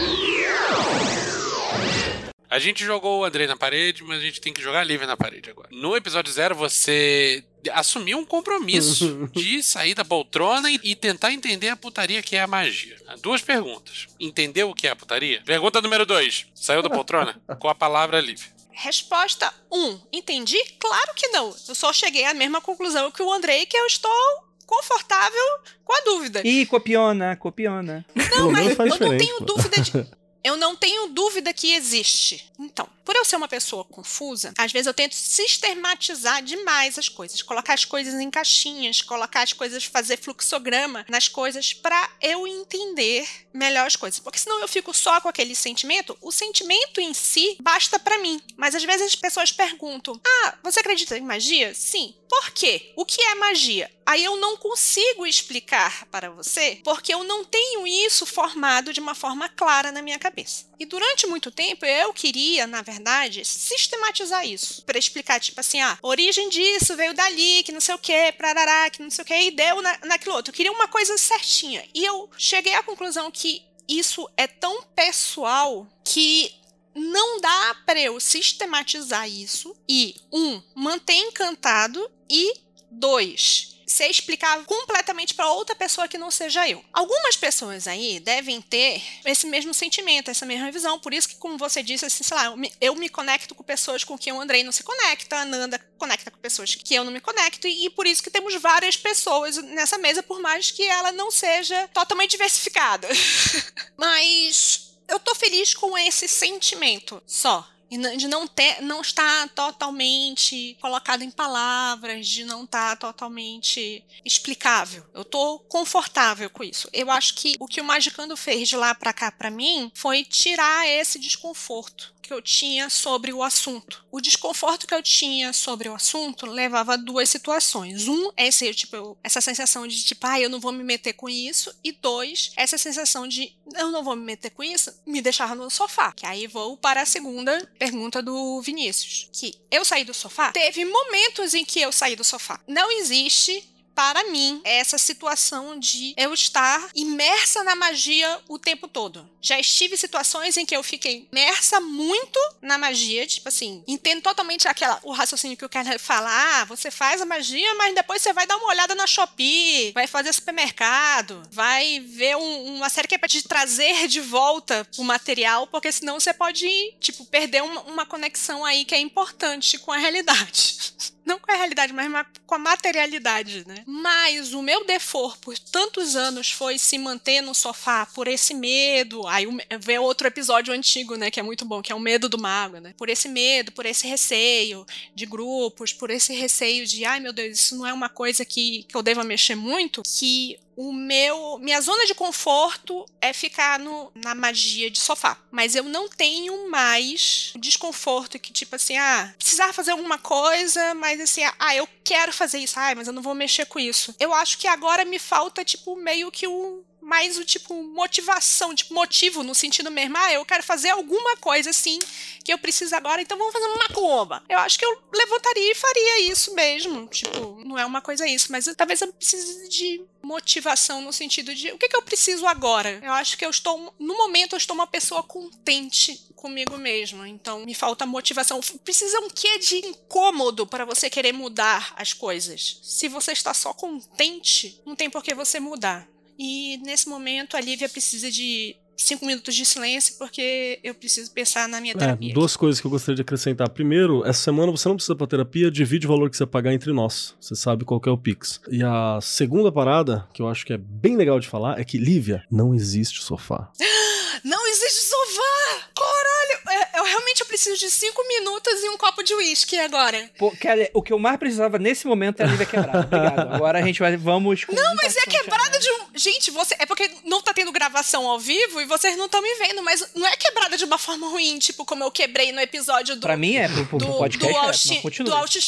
A gente jogou o Andrei na parede, mas a gente tem que jogar a Lívia na parede agora. No episódio zero, você assumiu um compromisso de sair da poltrona e, e tentar entender a putaria que é a magia. Duas perguntas. Entendeu o que é a putaria? Pergunta número dois. Saiu da poltrona? Com a palavra Lívia. Resposta 1. Um, entendi? Claro que não. Eu só cheguei à mesma conclusão que o Andrei, que eu estou confortável com a dúvida. Ih, copiona, copiona. Pelo menos faz eu não tenho dúvida de. Eu não tenho dúvida que existe. Então, por eu ser uma pessoa confusa, às vezes eu tento sistematizar demais as coisas, colocar as coisas em caixinhas, colocar as coisas, fazer fluxograma nas coisas pra eu entender melhor as coisas. Porque senão eu fico só com aquele sentimento. O sentimento em si basta pra mim. Mas às vezes as pessoas perguntam: "Ah, você acredita em magia?" Sim. Por quê? O que é magia? Aí eu não consigo explicar para você, porque eu não tenho isso formado de uma forma clara na minha cabeça. E durante muito tempo eu queria, na verdade, sistematizar isso. Para explicar, tipo assim, ah, origem disso veio dali, que não sei o que, prarará, que não sei o que, e deu na, naquilo outro. Eu queria uma coisa certinha. E eu cheguei à conclusão que isso é tão pessoal que não dá para eu sistematizar isso e, um, manter encantado e, dois, ser explicável completamente para outra pessoa que não seja eu. Algumas pessoas aí devem ter esse mesmo sentimento, essa mesma visão. Por isso que, como você disse, assim, sei lá, eu me, eu me conecto com pessoas com quem o Andrei não se conecta, a Nanda conecta com pessoas que eu não me conecto, e, e por isso que temos várias pessoas nessa mesa, por mais que ela não seja totalmente diversificada. Mas eu tô feliz com esse sentimento só de não ter, não estar totalmente colocado em palavras, de não estar totalmente explicável. Eu tô confortável com isso. Eu acho que o que o Magicando fez de lá para cá para mim foi tirar esse desconforto que eu tinha sobre o assunto. O desconforto que eu tinha sobre o assunto levava a duas situações. Um, esse, tipo, essa sensação de tipo, ah, eu não vou me meter com isso. E dois, essa sensação de eu não vou me meter com isso, me deixar no sofá. Que aí vou para a segunda pergunta do Vinícius. Que eu saí do sofá? Teve momentos em que eu saí do sofá. Não existe para mim, essa situação de eu estar imersa na magia o tempo todo. Já estive situações em que eu fiquei imersa muito na magia, tipo assim, entendo totalmente aquela, o raciocínio que eu quero falar. Ah, você faz a magia, mas depois você vai dar uma olhada na Shopee, vai fazer supermercado, vai ver um, uma série que é pra te trazer de volta o material, porque senão você pode, tipo, perder uma, uma conexão aí que é importante com a realidade. não com a realidade, mas com a materialidade, né? Mas o meu default por tantos anos foi se manter no sofá por esse medo. Aí vê outro episódio antigo, né, que é muito bom, que é o medo do mago, né? Por esse medo, por esse receio de grupos, por esse receio de, ai meu Deus, isso não é uma coisa que, que eu deva mexer muito, que o meu minha zona de conforto é ficar no, na magia de sofá. Mas eu não tenho mais desconforto que tipo assim, ah, precisar fazer alguma coisa, mas assim, ah, eu quero fazer isso, ah, mas eu não vou mexer com isso. Eu acho que agora me falta tipo meio que um mais o tipo motivação, tipo motivo no sentido mesmo, ah, eu quero fazer alguma coisa assim que eu preciso agora, então vamos fazer uma macumba. Eu acho que eu levantaria e faria isso mesmo, tipo, não é uma coisa isso, mas eu, talvez eu precise de motivação no sentido de o que, que eu preciso agora. Eu acho que eu estou, no momento, eu estou uma pessoa contente comigo mesmo. Então, me falta motivação. Precisa um quê de incômodo para você querer mudar as coisas. Se você está só contente, não tem por que você mudar. E nesse momento a Lívia precisa de cinco minutos de silêncio porque eu preciso pensar na minha é, terapia. É, duas coisas que eu gostaria de acrescentar. Primeiro, essa semana você não precisa para terapia, divide o valor que você pagar entre nós. Você sabe qual é o Pix. E a segunda parada, que eu acho que é bem legal de falar, é que Lívia, não existe sofá. não existe sofá! Caralho! É, eu realmente preciso de cinco minutos e um copo de uísque agora. Pô, Kelly, o que eu mais precisava nesse momento é a Lívia quebrada. Obrigado. Agora a gente vai. Vamos. Não, mas é quebrada de um. Gente, você. É porque não tá tendo gravação ao vivo e vocês não estão me vendo, mas não é quebrada de uma forma ruim, tipo como eu quebrei no episódio do. Pra mim é, pro, pro do, podcast do, é, do, do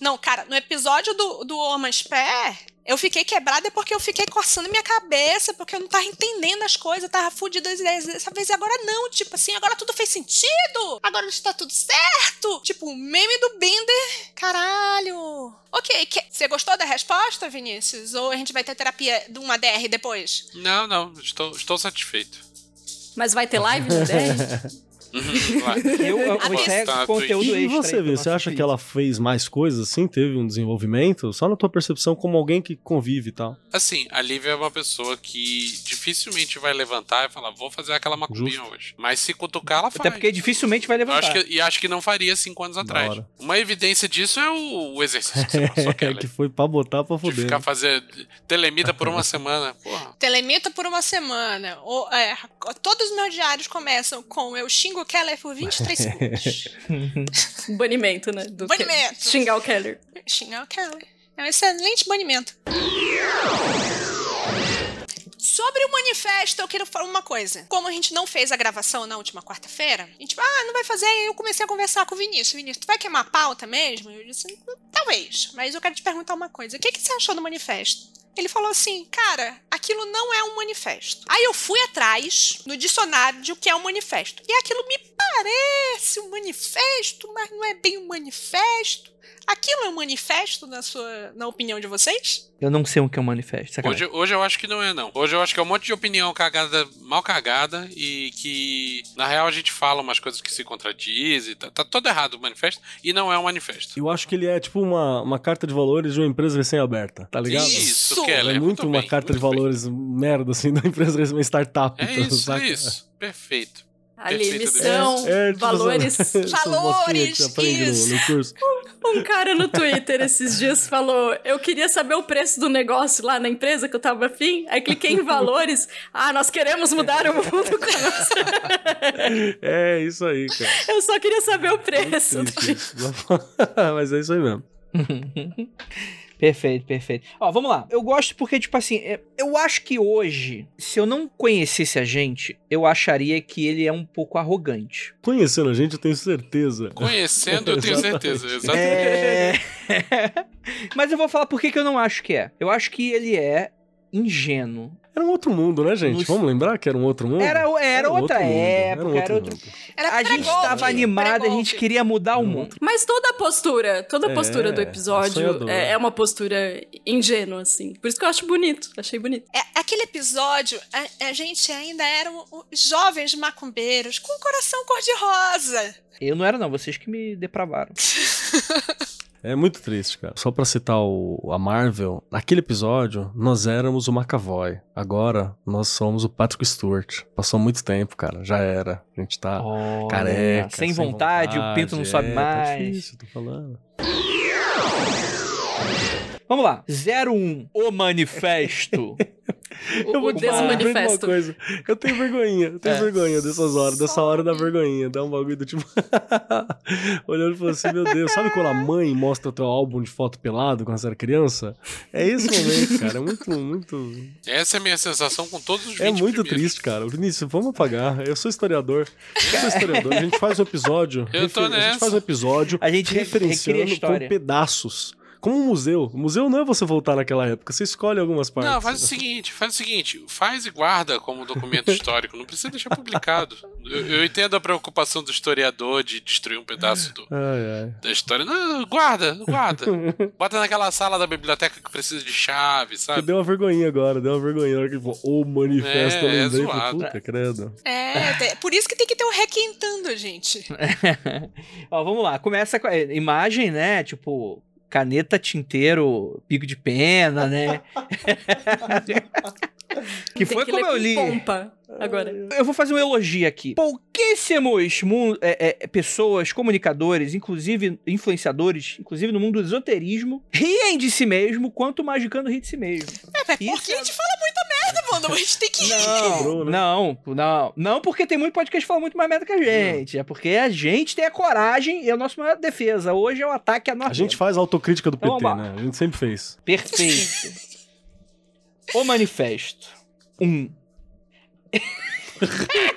Não, cara, no episódio do, do Homens Pé, eu fiquei quebrada porque eu fiquei coçando minha cabeça, porque eu não tava entendendo as coisas, tava fudida dessa vez. E agora não, tipo assim, agora tudo fez sentido, agora está tudo certo. Tipo, o meme do Bender, caralho. Ok, você gostou da resposta, Vinícius? Ou a gente vai ter terapia de uma DR depois? Não, não, estou, estou satisfeito. Mas vai ter live no DR? eu, eu, eu conteúdo extra. E você, vê, você acha que ela fez mais coisas assim? Teve um desenvolvimento? Só na tua percepção como alguém que convive e tal. Assim, a Lívia é uma pessoa que dificilmente vai levantar e falar, vou fazer aquela macumbinha hoje. Mas se cutucar, ela faz. Até porque dificilmente vai levantar. Acho que, e acho que não faria cinco anos atrás. Uma evidência disso é o, o exercício que você passou, É que foi pra botar pra foder. De ficar fazendo telemita por uma semana. Porra. Telemita por uma semana. Ou, é, todos os meus diários começam com eu xingo o Keller por 23 segundos. banimento, né? Do banimento. Ke xingar o Keller. Xingar o Keller. É um excelente banimento. Sobre o manifesto, eu quero falar uma coisa. Como a gente não fez a gravação na última quarta-feira, a gente, ah, não vai fazer. Aí eu comecei a conversar com o Vinícius. Vinícius, tu vai queimar a pauta mesmo? Eu disse, Talvez, mas eu quero te perguntar uma coisa. O que, que você achou do manifesto? Ele falou assim, cara, aquilo não é um manifesto. Aí eu fui atrás no dicionário de o que é um manifesto. E aquilo me parece um manifesto, mas não é bem um manifesto. Aquilo é um manifesto na sua, na opinião de vocês? Eu não sei o que é um manifesto. sacanagem. Hoje, hoje eu acho que não é, não. Hoje eu acho que é um monte de opinião cagada, mal cagada, e que, na real, a gente fala umas coisas que se contradizem. Tá, tá todo errado o manifesto, e não é um manifesto. Eu acho que ele é tipo uma, uma carta de valores de uma empresa recém-aberta, tá ligado? Isso, Isso! Keller. É muito uma bem, carta de muito bem. valores merda, assim, da empresa, uma startup. É então, isso, saca? é isso. Perfeito. Ali, Perfeito, lição, É, tipo, valores. essas aprende isso. no, no curso. Um cara no Twitter esses dias falou: Eu queria saber o preço do negócio lá na empresa que eu tava afim. Aí cliquei em valores. Ah, nós queremos mudar o mundo com nossa. É isso aí, cara. Eu só queria saber o preço. Isso. Mas é isso aí mesmo. Perfeito, perfeito. Ó, vamos lá. Eu gosto porque, tipo assim, é- eu acho que hoje, se eu não conhecesse a gente, eu acharia que ele é um pouco arrogante. Conhecendo a gente, eu tenho certeza. Conhecendo, eu tenho certeza. Exatamente. É... Mas eu vou falar por que que eu não acho que é. Eu acho que ele é ingênuo. Era um outro mundo, né, gente? Nos- Vamos lembrar que era um outro mundo? Era, era, um outra outro mundo, época, um era outro... Era A gente pré-golpe, tava animado, a gente queria mudar o Era mundo. Mas toda a postura, toda a É, postura do episódio sonhador. é, é uma postura ingênua, assim. Por isso que eu acho bonito. Achei bonito. É, aquele episódio, a, a gente ainda eram os jovens macumbeiros com o coração cor-de-rosa. Eu não era não, vocês que me depravaram. É muito triste, cara. Só pra citar o, a Marvel, naquele episódio, nós éramos o McAvoy. Agora, nós somos o Patrick Stewart. Passou muito tempo, cara. Já era. A gente tá Olha, careca. sem, vontade, o pinto não sobe é, mais. Tá difícil, tô falando. Vamos lá. 01, o manifesto. O, o vou te falar uma coisa. Eu tenho vergonhinha, eu tenho É. vergonha dessas horas, dessa hora da vergonhinha. Dá um bagulho do tipo. Olhando e falando assim, meu Deus, sabe quando a mãe mostra teu álbum de foto pelado quando você era criança? É esse momento, cara. É muito, muito. Essa é a minha sensação com todos os 20 É muito primeiros. triste, cara. Vinícius, vamos apagar. Eu sou historiador. Eu sou historiador. A gente faz um episódio. Eu tô refer- A gente nessa. faz um episódio A gente referenciando com pedaços. Como um museu. O museu não é você voltar naquela época, você escolhe algumas partes. Não, faz o seguinte, faz o seguinte, faz e guarda como documento histórico, não precisa deixar publicado. Eu, eu entendo a preocupação do historiador de destruir um pedaço do- Ai, ai. da história. Não, guarda, guarda. Bota naquela sala da biblioteca que precisa de chave, sabe? Deu uma vergonhinha agora, deu uma vergonhinha. Na hora que ele falou, o manifesto, É, eu é lembrei. zoado. Puta, credo. É, por isso que tem que ter o requentando, gente. Ó, vamos lá. Começa com a imagem, né? Tipo, caneta, tinteiro, pico de pena, né? que foi que como eu li. pompa agora. Eu vou fazer um elogio aqui. Pouquíssimos é, é, pessoas, comunicadores, inclusive influenciadores, inclusive no mundo do esoterismo, riem de si mesmo quanto o Magicano ri de si mesmo. É, porque Isso a gente fala muita merda, mano. A gente tem que rir. Não, né? não, não. Não porque tem muito podcast que fala muito mais merda que a gente. É porque a gente tem a coragem e a nossa maior defesa. Hoje é o ataque à nossa. A gente faz autocrítica do Então, PT, né? A gente sempre fez. Perfeito. o manifesto. Um.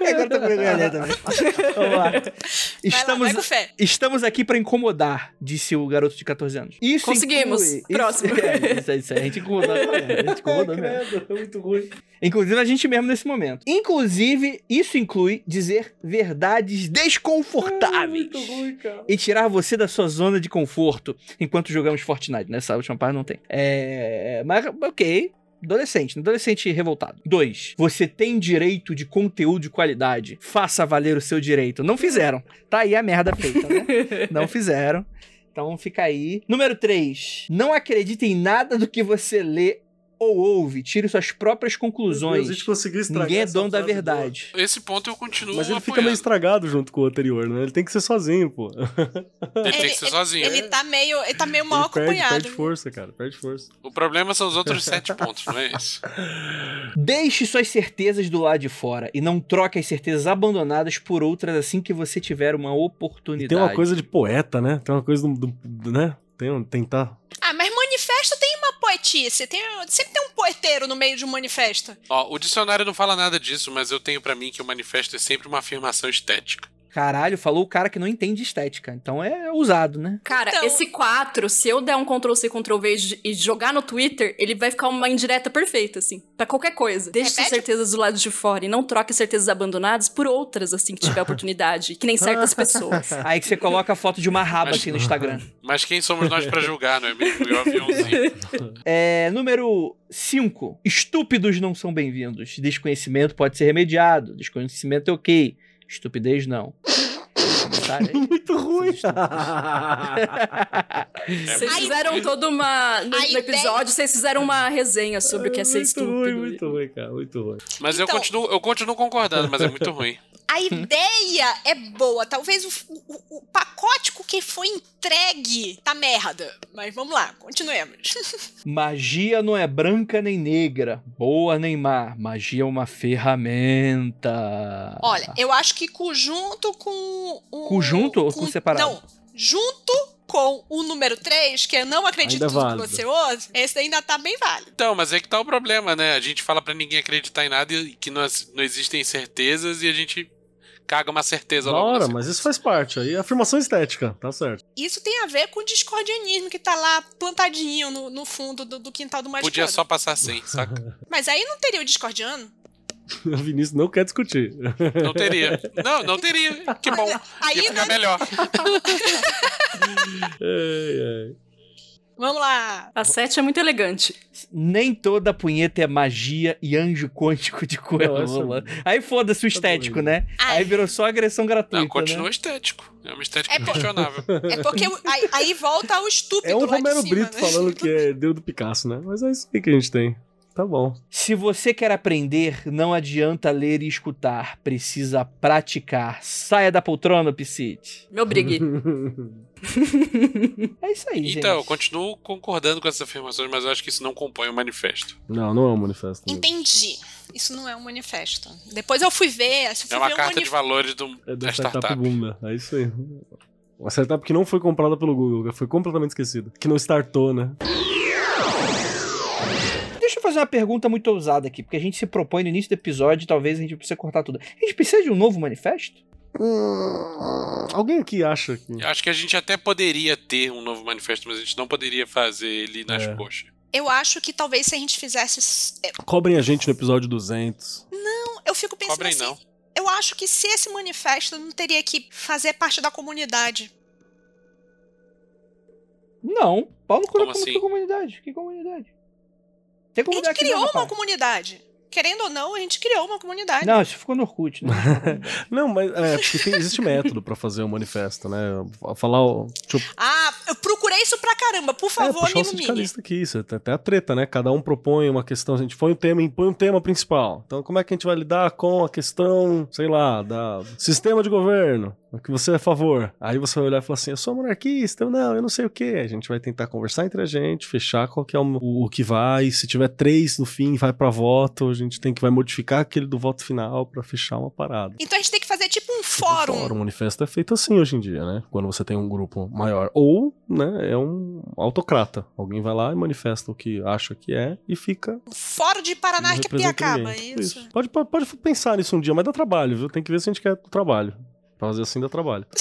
Agora tô com vergonha também. Vamos lá. Vai lá, Estamos, estamos aqui pra incomodar, disse o garoto de 14 anos. Isso Conseguimos. inclui- Próximo. Isso, é, isso, é, isso é, a gente incomodou mesmo. A gente incomodou mesmo. é muito ruim. Inclusive a gente mesmo nesse momento. Inclusive, isso inclui dizer verdades desconfortáveis. muito ruim, cara. E tirar você da sua zona de conforto enquanto jogamos Fortnite. Nessa última parte não tem. É. Mas, ok. Adolescente, adolescente revoltado. Dois, você tem direito de conteúdo de qualidade. Faça valer o seu direito. Não fizeram. Tá aí a merda feita, né? Não fizeram. Então fica aí. Número 3. Não acredite em nada do que você lê ou ouve. Tire suas próprias Meu Deus, a conclusões. gente conseguiu estragar Ninguém é dono da verdade. Esse ponto eu continuo boa. Mas ele fica apoiando. meio estragado junto com o anterior, né? Ele tem que ser sozinho, pô. Ele tem que ser sozinho. Ele tá meio, ele tá meio mal Ele perde, acompanhado. perde força, cara. Perde força. O problema são os outros sete pontos, não é isso? Deixe suas certezas do lado de fora e não troque as certezas abandonadas por outras assim que você tiver uma E oportunidade. tem uma coisa de poeta, né? Tem uma coisa do. do- do- né? Tem um, tentar. Ah, mas manifesto tem uma poetice. Tem, sempre tem um poeteiro no meio de um manifesto. Ó, o dicionário não fala nada disso, mas eu tenho pra mim que o manifesto é sempre uma afirmação estética. Caralho, falou o cara que não entende estética. Então é usado, né? Cara, Então- esse 4, se eu der um Ctrl-C, Ctrl-V e jogar no Twitter, ele vai ficar uma indireta perfeita, assim. Pra qualquer coisa. Deixe suas Repete. certezas do lado de fora e não troque certezas abandonadas por outras, assim, que tiver oportunidade. Que nem certas pessoas. Aí que você coloca a foto de uma raba Mas- assim no Instagram. Mas quem somos nós pra julgar, não é mesmo? E o aviãozinho. É, número 5. Estúpidos não são bem-vindos. Desconhecimento pode ser remediado. Desconhecimento é ok. Estupidez não. Sabe? Muito ruim. Vocês Aí- fizeram toda uma. No, A no ideia- episódio, vocês fizeram uma resenha sobre o que é ser muito estúpido. ruim, muito ruim, cara, muito ruim. Mas eu, Então- continuo, eu continuo concordando, mas é muito ruim. A ideia é boa. Talvez o, o- o pacote com que foi entregue tá merda. Mas vamos lá, continuemos. Magia não é branca nem negra, boa nem má. Magia é uma ferramenta. Olha, eu acho que conjunto com o. Conjunto ou com separado? Não, junto com o número 3, que eu não acredito Ainda tudo válido. que você ouve, esse ainda tá bem válido. Então, mas é que tá o problema, né? A gente fala pra ninguém acreditar em nada e que não, não existem certezas e a gente caga uma certeza logo. hora, na mas isso faz parte. Aí afirmação estética, tá certo. Isso tem a ver com o discordianismo que tá lá plantadinho no, no fundo do, do quintal do Magicano. Podia só passar sem, saca? Mas aí não teria o discordiano? O Vinícius não quer discutir. Não teria. Não, não teria. Que bom. Aí Ia ficar não- melhor. Ai, ai. Vamos lá. A 7 é muito elegante. Nem toda punheta é magia e anjo quântico de coelhola. Aí foda-se o estético, né? Ai. Aí virou só agressão gratuita. Não, continua né? estético. É uma estética É por- questionável. É porque o- aí, aí volta ao estúpido É o lá de Romero cima, Brito né? falando que é Deus do Picasso, né? Mas é isso aí que a gente tem. Tá bom. Se você quer aprender, não adianta ler e escutar. Precisa praticar. Saia da poltrona, Piscite. Me obrigue. É isso aí, gente. Então, eu continuo concordando com essas afirmações, mas eu acho que isso não compõe o manifesto. não, não é um manifesto. mesmo. Entendi. Isso não é um manifesto. Depois eu fui ver. Eu fui É uma ver um carta de manifesto. valores do, É da da startup startup. bunda. É isso aí. Uma startup que não foi comprada pelo Google, foi completamente esquecida. Que não startou, né? Fazer uma pergunta muito ousada aqui, porque a gente se propõe no início do episódio, e talvez a gente precise cortar tudo. A gente precisa de um novo manifesto? Alguém aqui acha que. Acho que a gente até poderia ter um novo manifesto, mas a gente não poderia fazer ele nas É. coxas. Eu acho que talvez se a gente fizesse. é, Cobrem a gente no episódio 200. Eu fico pensando Cobrem assim. não. Eu acho que se esse manifesto não teria que fazer parte da comunidade. Não. Paulo da Como como assim? que comunidade? Que comunidade? Tem A gente criou uma rapaz. comunidade. Querendo ou não, a gente criou uma comunidade. Não, isso ficou no Orkut, né? Não, mas é, porque tem- existe método pra fazer o manifesto, né? Falar o. Ah, eu procurei isso pra caramba. Por É, favor, o me ilumine. aqui, isso é até a treta, né? Cada um propõe uma questão, a gente põe um tema, impõe um tema principal. Então, como é que a gente vai lidar com a questão, sei lá, da sistema de governo? O que você é a favor? Aí você vai olhar e falar assim: eu sou monarquista, eu não, eu não sei o quê. A gente vai tentar conversar entre a gente, fechar qual que é o, o que vai. Se tiver três no fim, vai pra voto, a gente tem que vai modificar aquele do voto final pra fechar uma parada. Então a gente tem que fazer tipo um O fórum. fórum, o manifesto é feito assim hoje em dia, né? Quando você tem um grupo maior. Ou, né, é um autocrata. Alguém vai lá e manifesta o que acha que é e fica. Um fórum de não Paraná que representa Piacaba. ninguém. Isso. Pode, pode, pode pensar nisso um dia, mas dá trabalho, viu? Tem que ver se a gente quer trabalho. Pra fazer assim dá trabalho.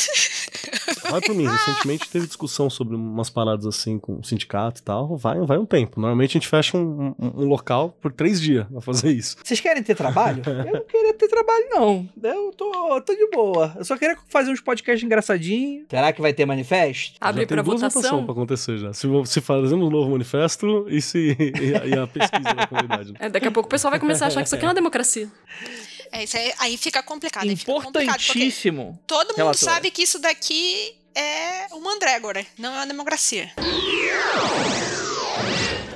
Vai por mim, recentemente teve discussão sobre umas paradas assim com o sindicato e tal. Vai, vai um tempo. Normalmente a gente fecha um, um- um local por três dias pra fazer isso. Vocês querem ter trabalho? Eu não queria ter trabalho, não. Eu tô, tô de boa. Eu só queria fazer uns podcasts engraçadinhos. Será que vai ter manifesto? Abre já tem pra duas votação. pra acontecer já. Se, se fazemos um novo manifesto e, se, e, a, e a pesquisa da comunidade. né? É, daqui a pouco o pessoal vai começar a achar que isso aqui é uma democracia. É, isso aí, aí fica complicado. aí fica complicado, Importantíssimo. todo mundo Relatora. sabe que isso daqui é uma andrégora, não é uma democracia.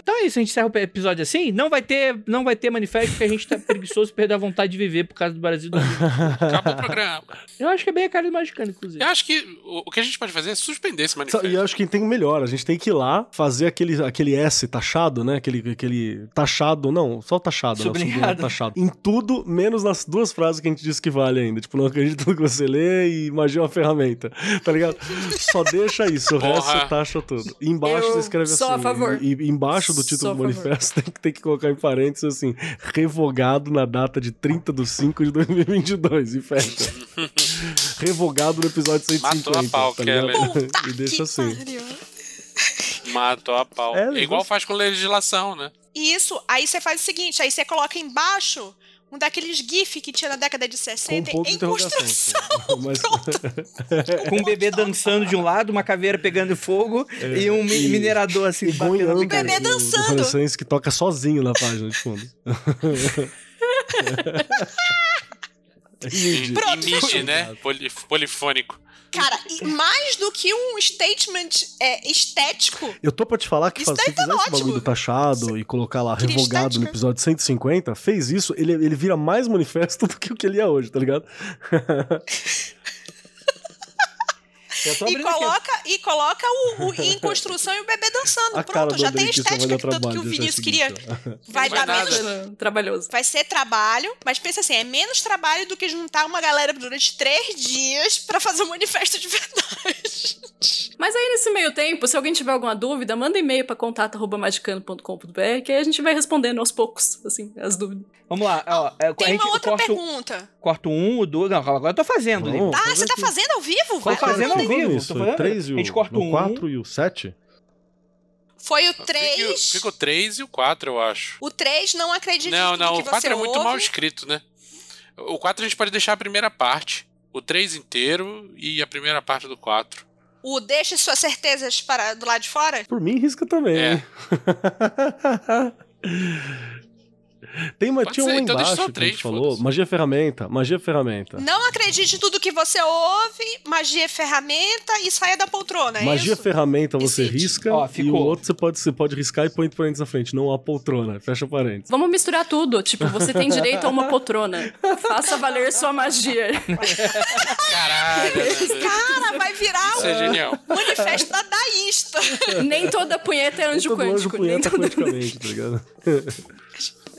Então é isso, a gente encerra o episódio assim. Não vai ter, não vai ter manifesto porque a gente tá preguiçoso e perdeu a vontade de viver por causa do Brasil. do. Acabou o programa. Eu acho que é bem a cara do Magicano, inclusive. Eu acho que o, que a gente pode fazer é suspender esse manifesto. E eu acho que tem o melhor. A gente tem que ir lá fazer aquele, aquele S taxado, né? Aquele, aquele taxado, não, só o taxado, né? O Sublinhado. sublinhado taxado. Em tudo, menos nas duas frases que a gente disse que vale ainda. Tipo, não acredito no que você lê e magia uma ferramenta. Tá ligado? Só deixa isso, o Porra. resto taxa tudo. E embaixo Eu você escreve a assim. favor. E, e embaixo do título do manifesto tem que, tem que colocar em parênteses assim, revogado na data de 30 de 5 de 2022 e fecha. revogado no episódio 150. Matou a pau, tá? Keller. E deixa assim. pariu. Matou a pau. É, É, igual faz com legislação, né? Isso, aí você faz o seguinte, aí você coloca embaixo um daqueles GIF que tinha na década de Com 60 ponto de em construção. Mas, Com um bebê dançando de um lado, uma caveira pegando fogo e um É, e- minerador assim, e batendo cabeça. Bebê do- do dançando. francês que toca sozinho na página de fundo. Pronto. E mid, né? Poli- polifônico. Cara, e mais do que um statement é, estético, Eu tô pra te falar que Isso faz, se tá fizer esse bagulho ótimo. do taxado e colocar lá revogado no estética. episódio 150, fez isso, ele, ele vira mais manifesto do que o que ele é hoje, tá ligado? E aqui. coloca, e coloca o, o em construção e o bebê dançando. A Pronto, já tem a estética que tanto que o Vinícius queria. Vai Não dar vai menos nada. Trabalhoso. Vai ser trabalho, mas pensa assim, é menos trabalho do que juntar uma galera durante três dias pra fazer um manifesto de verdade. Mas aí, nesse meio tempo, se alguém tiver alguma dúvida, manda e-mail pra contato.magicano.com.br que aí a gente vai respondendo aos poucos, assim, as dúvidas. Vamos lá, ó. é, a Tem gente uma outra corta, pergunta. corta um, o dois. Não, agora eu tô fazendo. Não. Ah, você tá aqui. fazendo ao vivo? Tô Vai fazendo ao. Vivo. Isso, tô falando. o 3 e o, A gente corta o um. 4 e o 7? Foi o Fica, 3. fica o 3 e o 4, eu acho. O 3 não acredite Não, em tudo não, que o 4 você é muito ouve. mal escrito, né? O 4 a gente pode deixar a primeira parte. O 3 inteiro e a primeira parte do 4. O deixe suas certezas para do lado de fora? Por mim, risca também. É. Tem uma, Pode tinha um ser, lá então embaixo só que três, gente falou. Magia ferramenta, magia ferramenta. Não acredite em tudo que você ouve, magia é ferramenta e saia da poltrona, é Magia isso? ferramenta você Decide. risca Ó, e o outro você pode, você pode riscar e põe entre parênteses na frente, não a poltrona. Fecha parênteses. Vamos misturar tudo. Tipo, você tem direito a uma poltrona. Faça valer sua magia. Caralho! Cara, vai virar Isso é genial. manifesto dadaísta. Nem toda punheta é anjo Todo anjo quântico. Nem punheta toda... quanticamente, tá ligado?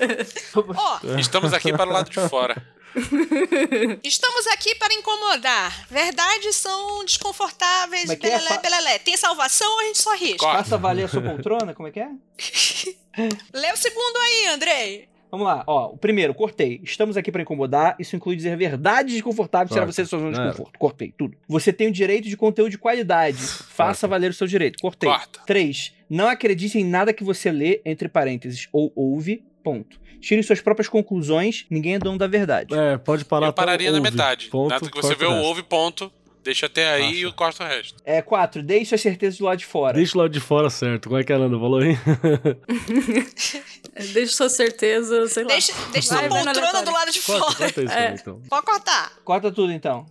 Estamos aqui para o lado de fora. estamos aqui para incomodar. Verdades são desconfortáveis, é belelé, fa- belelé. Tem salvação ou a gente só risca? Corta. Faça valer a sua poltrona, como é que é? Lê o segundo aí, Andrei. Vamos lá, ó. O primeiro, cortei. Estamos aqui pra incomodar. Isso inclui dizer verdades desconfortáveis, tirar Corta. você da sua zona de É. conforto. Cortei, tudo. Você tem o direito de conteúdo de qualidade. Faça valer o seu direito. Cortei. Corta. 3. Não acredite em nada que você lê, entre parênteses, ou ouve, ponto. Tire suas próprias conclusões, ninguém é dono da verdade. É, pode parar Eu pararia na ouve. metade. Ponto, Nada que você vê o ouve, ponto. Deixa até aí Acha. e corta o resto. É 4. Deixe suas certezas do lado de fora. Deixa o lado de fora certo. Como é que a Nanda falou aí? Deixa sua certeza, sei lá. Deixa, deixa sua Vai, poltrona do lado de Corta, fora. corta isso É. aí, então. Pode cortar. Corta tudo, então.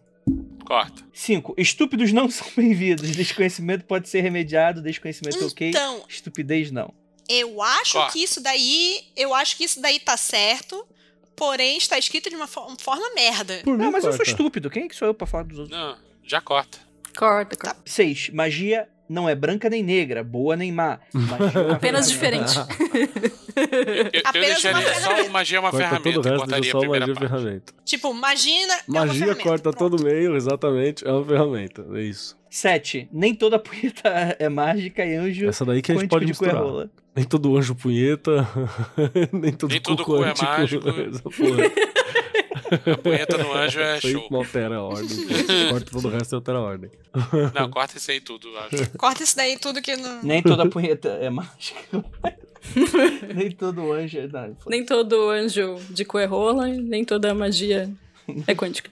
Corta. 5. Estúpidos não são bem-vindos. Desconhecimento pode ser remediado. Desconhecimento é ok. Então, Estupidez não. Eu acho Corta. que isso daí, eu acho que isso daí tá certo, porém está escrito de uma fo- forma merda. Por mim, Não, mas eu sou corta. estúpido. Quem é que sou eu pra falar dos outros? Não, já corta. Corta, corta. 6. Magia não é branca nem negra, boa nem má. Magia é Apenas diferente. Eu, eu Apenas uma deixaria só magia é uma Corta ferramenta. todo o eu resto, cortaria deixa a só a primeira magia parte. ferramenta. Tipo, imagina. é uma Magia ferramenta. corta Pronto. todo meio, exatamente. É uma ferramenta. É isso. 7. Nem toda punheta é mágica e anjo Essa daí que a gente pode de misturar. Nem todo anjo punheta, nem todo Nem cu todo cu é mágico. Essa porra. A punheta no anjo é show. não altera a ordem. Corta todo o resto e altera a ordem. Não, corta isso aí tudo, acho. Corta isso daí tudo que não. Nem toda punheta é mágica. nem todo anjo é. Não. Nem todo anjo de coerrola, nem toda magia é quântica.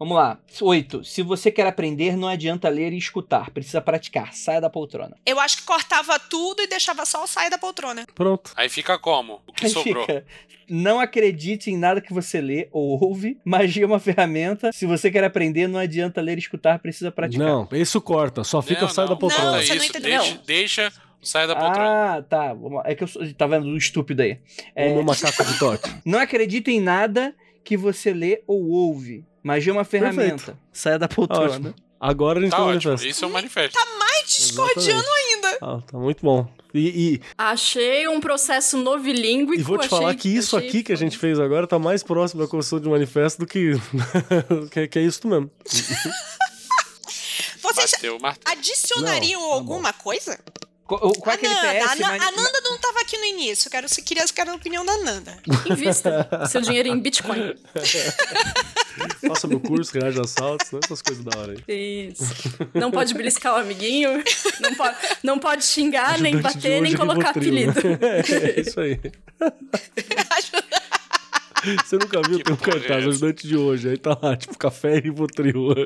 Vamos lá. 8. Se você quer aprender, não adianta ler e escutar. Precisa praticar. Saia da poltrona. Eu acho que cortava tudo e deixava só o sair da poltrona. Pronto. Aí fica como? O que Aí sobrou? fica. Não acredite em nada que você lê ou ouve. Magia é uma ferramenta. Se você quer aprender, não adianta ler e escutar. Precisa praticar. Não, isso corta. Só fica Não, sai da não, poltrona. Não, você não entendeu. Deixa, deixa o saia da poltrona. Ah, tá. É que eu sou, tá vendo o estúpido aí. É, Ou no macaco de toque. não acredite em nada que você lê ou ouve. Magia é uma ferramenta. Perfeito. Saia da poltrona. Ótimo. Agora a gente Tá um ótimo. manifesto. Isso é um manifesto. Ai, discordiano ainda. Ah, tá muito bom. E, e, Achei um processo novilínguico. e vou te falar achei- que isso achei aqui que a gente fez agora tá mais próximo da construção de manifesto do que. que, que é isso mesmo. Vocês Bateu adicionariam Não, tá alguma coisa? Qual, qual é aquele a Nanda, PS? a, Na- mais- a Nanda não tava aqui no início. Eu quero, se queria, eu quero a opinião da Nanda. Invista seu dinheiro em Bitcoin. Faça meu curso, reage a assaltos, né? Essas coisas da hora aí. Isso. Não pode beliscar o amiguinho, não pode, não pode xingar, nem Ajudante de bater, nem hoje, colocar apelido. né? É isso aí. Você nunca viu? Tem um é cartaz, ajudante de hoje. Aí tá lá, tipo, café e Rivotril.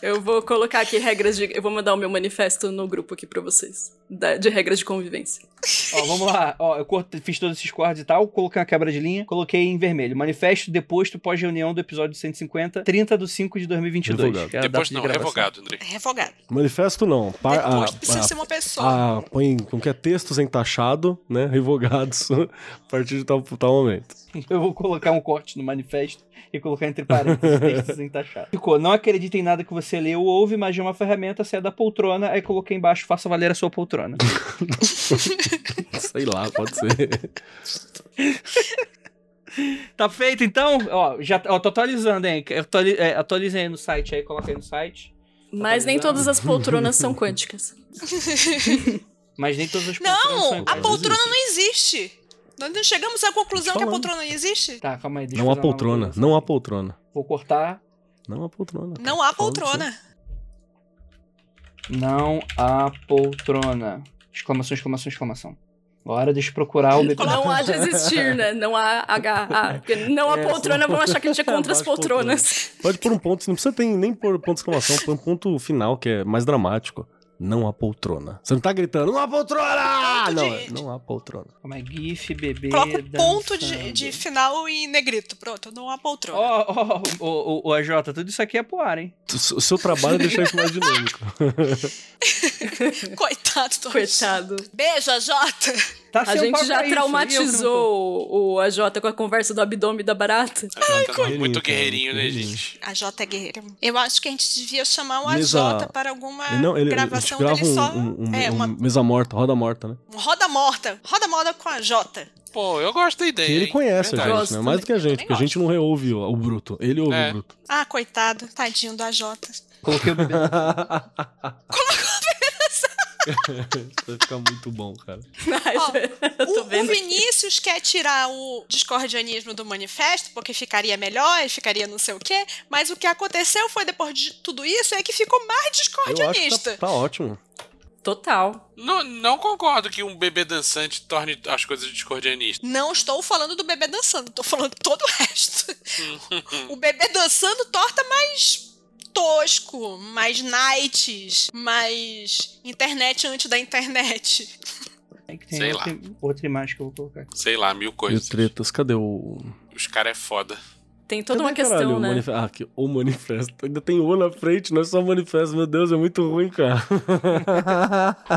Eu vou colocar aqui regras de. Eu vou mandar o meu manifesto no grupo aqui pra vocês. da- de regras de convivência. Ó, vamos lá. Ó, eu corto- fiz todos esses cortes e tal, coloquei uma quebra de linha, coloquei em vermelho. Manifesto deposto pós-reunião do episódio 150, 30 de 5 de 2022. Revogado. que é a Depois de não, gravação. revogado, André. Revogado. Manifesto não. Pa- Depois ah, precisa ah, ser uma pessoa. ah, põe como que é textos em taxado, né? Revogados a partir de tal, tal momento. Eu vou colocar um corte no manifesto e colocar entre parênteses textos em taxado. Ficou, não acredita em nada que você leu ou ouve, mas é uma ferramenta, sai da poltrona, aí coloquei embaixo, faça valer a sua poltrona. Sei lá, pode ser. Tá feito então? Ó, já ó, tô atualizando, hein? Atuali é, atualizei aí no site aí, coloquei no site. Mas nem todas as poltronas são quânticas. Mas nem todas as poltronas Não, são a iguais. poltrona não existe. Nós não chegamos à conclusão que a poltrona não existe. Tá, calma aí, deixa Não há poltrona, não há poltrona. Vou cortar. Não há poltrona. Não há poltrona. Não há poltrona. Exclamação, exclamação, exclamação. Agora deixa eu procurar o bebê. Não há de existir, né? Não há. Porque não há É, poltrona, vão achar que a gente é contra as poltronas. Pode pôr um ponto, não precisa ter, nem pôr ponto de exclamação, põe um ponto final que é mais dramático. Não há poltrona. Você não tá gritando, não há poltrona! Ponto Não, de- não há poltrona. Calma aí, GIF, bebê. Coloca o ponto de, de final em negrito. Pronto, não há poltrona. Ó, ó, ó, AJ, tudo isso aqui é pro ar, hein? O seu trabalho é deixar isso mais dinâmico. Coitado do Coitado. Beijo, Jota. Tá A gente já isso, traumatizou o, o AJ com a conversa do abdômen da barata. Ai, tá guerreirinho, muito guerreirinho, né, guerreirinho. A gente? Jota é guerreiro. Eu acho que a gente devia chamar o Mesa- AJ para alguma Não, ele, gravação a gente dele grava só. um, um, é, um- uma mesa morta, roda morta, né? um roda morta. Roda morta com a Jota. Pô, eu gosto da ideia. Que ele hein? conhece a gente, né? Mais do que a gente, também porque a gente não reouve o, o bruto. Ele ouve É. o bruto. Ah, coitado. Tadinho do AJ. Coloquei o bebê. Isso vai ficar muito bom, cara. Ó, eu tô O, o vendo. aqui. Vinícius quer tirar o discordianismo do manifesto, porque ficaria melhor, e ficaria não sei o quê. Mas o que aconteceu foi, depois de tudo isso, é que ficou mais Eu acho que discordianista. tá, tá ótimo. Total. Não, não concordo que um bebê dançante torne as coisas discordianistas. Não estou falando do bebê dançando, estou falando todo o resto. o bebê dançando torta mais tosco, mais nights, mais internet antes da internet. Aí que tem Sei outra, outra imagem que eu vou colocar aqui. Sei lá, mil o coisas. tretas, cadê o. Os caras é foda. Tem toda uma Cadê, questão, caralho, o né? manif- Ah, aqui, o manifesto. Ainda tem o na frente, não é só manifesto. Meu Deus, é muito ruim, cara.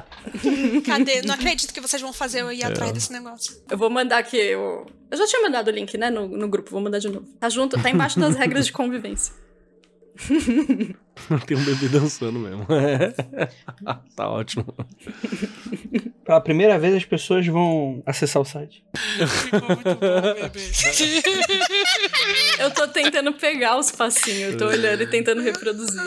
Cadê? Não acredito que vocês vão fazer eu ir É. atrás desse negócio. Eu vou mandar aqui. Eu, eu já tinha mandado o link, né, no, no grupo. Vou mandar de novo. Tá junto, tá embaixo das regras de convivência. tem um bebê dançando mesmo. tá ótimo. Pela primeira vez as pessoas vão acessar o site. Ficou muito bom, bebê. Eu tô tentando pegar os passinhos, eu tô olhando e tentando reproduzir.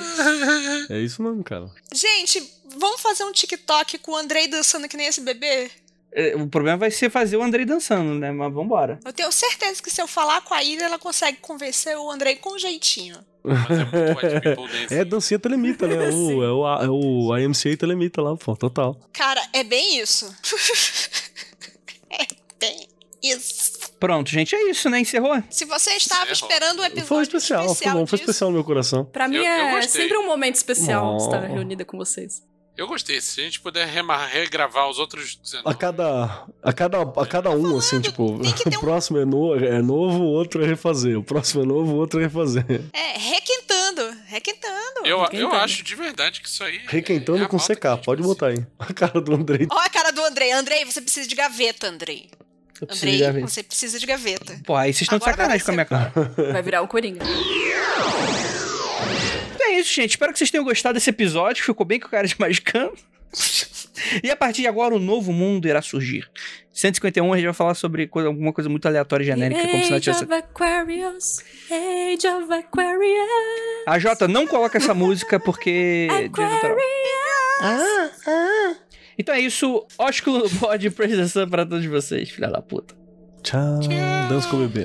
É isso mesmo, cara. Gente, vamos fazer um TikTok com o Andrei dançando que nem esse bebê? É, O problema vai ser fazer o Andrei dançando, né? Mas vambora. Eu tenho certeza que se eu falar com a Ira, ela consegue convencer o Andrei com um jeitinho. Mas é muito White People Dance. É dancinha telemita, né? O, é, o, é o IMCA telemita lá, pô, total. Cara, é bem isso. é bem isso. Pronto, gente, é isso, né? Encerrou? Se você estava Encerrou. esperando o episódio Foi especial, foi bom, foi disso, especial no meu coração. Pra mim Eu- eu é gostei. sempre um momento especial Oh. estar reunida com vocês. Eu gostei. Se a gente puder remar, regravar os outros 19. A cada, a cada, a cada um, assim, tipo, ter o um- próximo é, no, é novo, o outro é refazer. O próximo é novo, o outro é refazer. É, requentando, requentando. Eu, Quem eu acho de verdade que isso aí. Requentando é a com CK, pode precisa. botar aí. A cara do Andrei. Olha a cara do Andrei. Andrei, você precisa de gaveta, Andrei. Eu preciso de Andrei, gaveta. você precisa de gaveta. Pô, aí vocês estão de sacanagem com a minha cara. Vai virar o Coringa. É isso, gente. Espero que vocês tenham gostado desse episódio. Ficou bem com o cara de magicano. E a partir de agora, o novo mundo irá surgir. 151, a gente vai falar sobre coisa- alguma coisa muito aleatória e genérica, como se não Age tivesse... of Aquarius, Age of Aquarius. A Jota, não coloca essa música porque... autoral. Ah, ah. Então é isso. Ósculo no bode, prestação pra todos vocês, filha da puta. Tchau. Dança com o bebê.